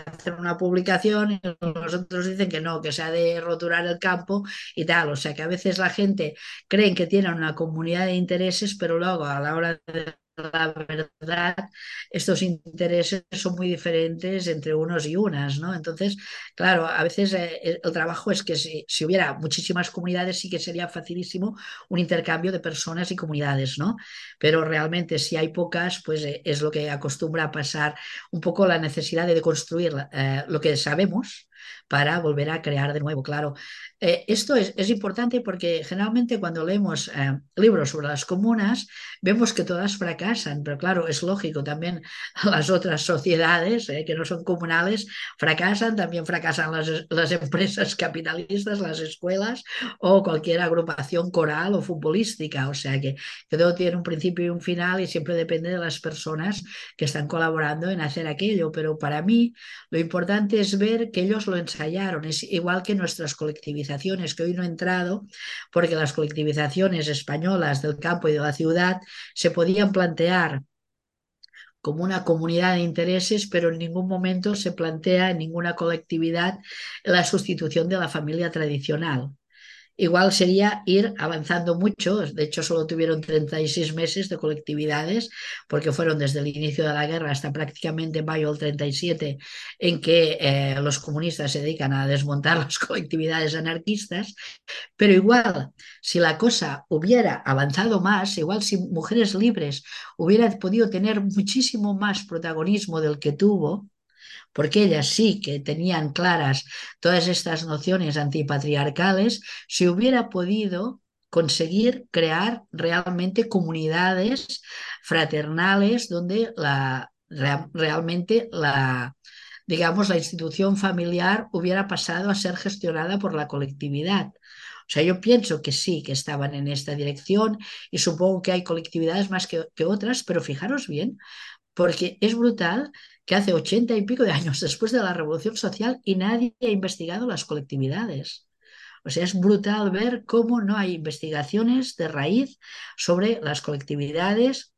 hacer una publicación y los otros dicen que no, que se ha de roturar el campo y tal, o sea que a veces la gente cree que tienen una comunidad de intereses, pero luego a la hora de la verdad, estos intereses son muy diferentes entre unos y unas, ¿no? Entonces, claro, a veces eh, el trabajo es que si, si, hubiera muchísimas comunidades sí que sería facilísimo un intercambio de personas y comunidades, ¿no? Pero realmente si hay pocas, pues eh, es lo que acostumbra a pasar un poco la necesidad de construir eh, lo que sabemos para volver a crear de nuevo, claro. Eh, esto es, es, importante porque generalmente cuando leemos eh, libros sobre las comunas vemos que todas fracasan, pero claro, es lógico, también las otras sociedades eh, que no son comunales fracasan, también fracasan las, las, empresas capitalistas, las escuelas o cualquier agrupación coral o futbolística, o sea que, que todo tiene un principio y un final y siempre depende de las personas que están colaborando en hacer aquello, pero para mí lo importante es ver que ellos lo ensayaron. Es igual que nuestras colectivizaciones, que hoy no he entrado, porque las colectivizaciones españolas del campo y de la ciudad se podían plantear como una comunidad de intereses, pero en ningún momento se plantea en ninguna colectividad la sustitución de la familia tradicional. Igual sería ir avanzando mucho, de hecho solo tuvieron 36 meses de colectividades, porque fueron desde el inicio de la guerra hasta prácticamente mayo del 37, en que eh, los comunistas se dedican a desmontar las colectividades anarquistas, pero igual, si la cosa hubiera avanzado más, igual si Mujeres Libres hubiera podido tener muchísimo más protagonismo del que tuvo, porque ellas sí que tenían claras todas estas nociones antipatriarcales, se hubiera podido conseguir crear realmente comunidades fraternales donde la, realmente la, digamos, la institución familiar hubiera pasado a ser gestionada por la colectividad. O sea, yo pienso que sí, que estaban en esta dirección y supongo que hay colectividades más que, que otras, pero fijaros bien, porque es brutal que hace ochenta y pico de años después de la revolución social y nadie ha investigado las colectividades. O sea, es brutal ver cómo no hay investigaciones de raíz sobre las colectividades,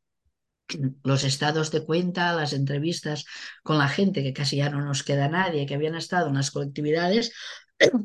los estados de cuenta, las entrevistas con la gente, que casi ya no nos queda nadie, que habían estado en las colectividades,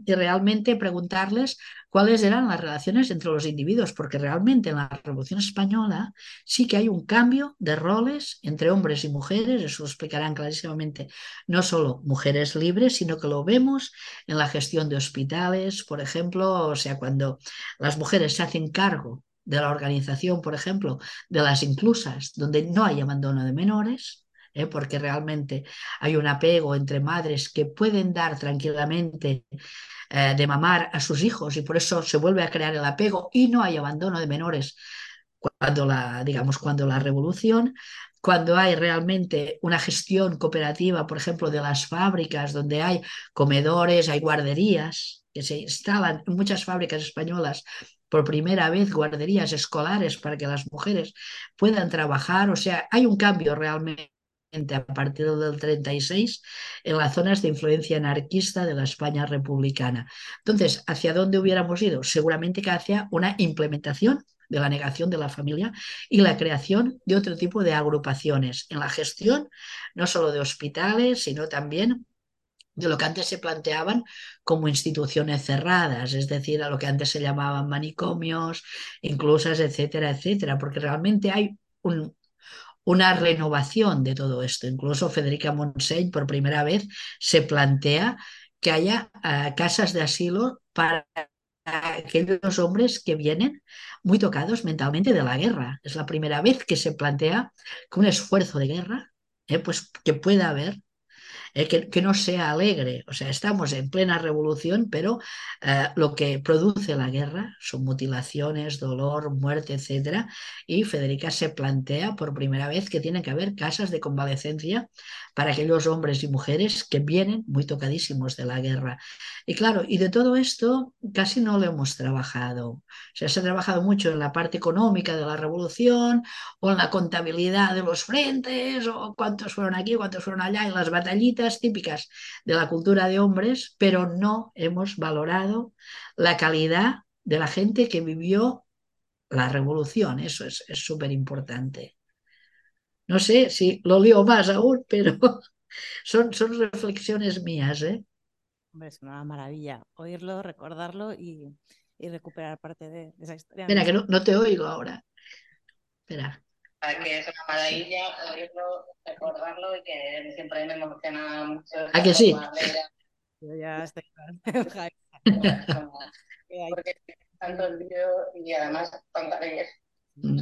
y realmente preguntarles cuáles eran las relaciones entre los individuos, porque realmente en la Revolución Española sí que hay un cambio de roles entre hombres y mujeres, eso explicarán clarísimamente, no solo mujeres libres, sino que lo vemos en la gestión de hospitales, por ejemplo, o sea, cuando las mujeres se hacen cargo de la organización, por ejemplo, de las inclusas, donde no hay abandono de menores, ¿eh? porque realmente hay un apego entre madres que pueden dar tranquilamente eh, de mamar a sus hijos y por eso se vuelve a crear el apego y no hay abandono de menores cuando la, digamos, cuando la revolución, cuando hay realmente una gestión cooperativa, por ejemplo, de las fábricas, donde hay comedores, hay guarderías, que se instalan en muchas fábricas españolas por primera vez guarderías escolares para que las mujeres puedan trabajar, o sea, hay un cambio realmente a partir del 36 en las zonas de influencia anarquista de la España republicana. Entonces, ¿hacia dónde hubiéramos ido? Seguramente que hacia una implementación de la negación de la familia y la creación de otro tipo de agrupaciones en la gestión, no solo de hospitales, sino también de lo que antes se planteaban como instituciones cerradas, es decir, a lo que antes se llamaban manicomios, inclusas, etcétera, etcétera, porque realmente hay un, una renovación de todo esto. Incluso Federica Montseny por primera vez se plantea que haya uh, casas de asilo para aquellos hombres que vienen muy tocados mentalmente de la guerra. Es la primera vez que se plantea que un esfuerzo de guerra, eh, pues que pueda haber eh, que, no sea alegre. O sea, estamos en plena revolución, pero eh, lo que produce la guerra son mutilaciones, dolor, muerte, etc. Y Federica se plantea por primera vez que tiene que haber casas de convalecencia para aquellos hombres y mujeres que vienen muy tocadísimos de la guerra. Y claro, y de todo esto casi no lo hemos trabajado. O sea, se ha trabajado mucho en la parte económica de la revolución o en la contabilidad de los frentes o cuántos fueron aquí, cuántos fueron allá, en las batallitas típicas de la cultura de hombres, pero no hemos valorado la calidad de la gente que vivió la revolución. Eso es súper importante. No sé si lo leo más aún, pero son, son reflexiones mías. ¿eh? Hombre, es una maravilla oírlo, recordarlo y, y recuperar parte de, de, esa historia. Espera, que no, no te oigo ahora. Espera que es una maravilla oírlo, recordarlo y que siempre me emociona mucho. ¿A que sí? Yo ya estoy Porque tanto el vídeo y además tanta belleza. Mm.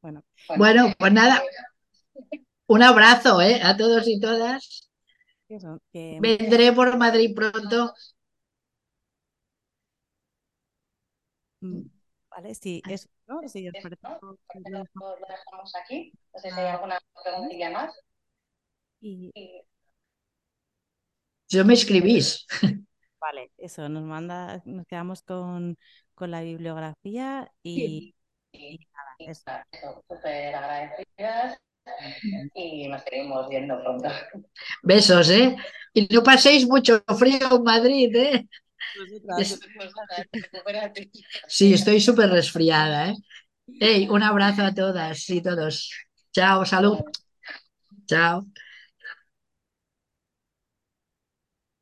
Bueno. bueno, pues nada. Un abrazo ¿eh? a todos y todas. Eso, que... Vendré por Madrid pronto. Mm. ¿Vale? Si es, ¿no? Si es, ¿no? Lo dejamos aquí. No sé si hay alguna preguntilla más. Y... Yo me escribís. Vale, eso, nos manda, nos quedamos con, con la bibliografía y, y, y nada, eso. Súper agradecidas y nos seguimos viendo pronto. Besos, ¿eh? Y no paséis mucho frío en Madrid, ¿eh? Es- Sí, estoy súper resfriada, ¿eh? Ey, un abrazo a todas y todos. Chao, salud. Chao.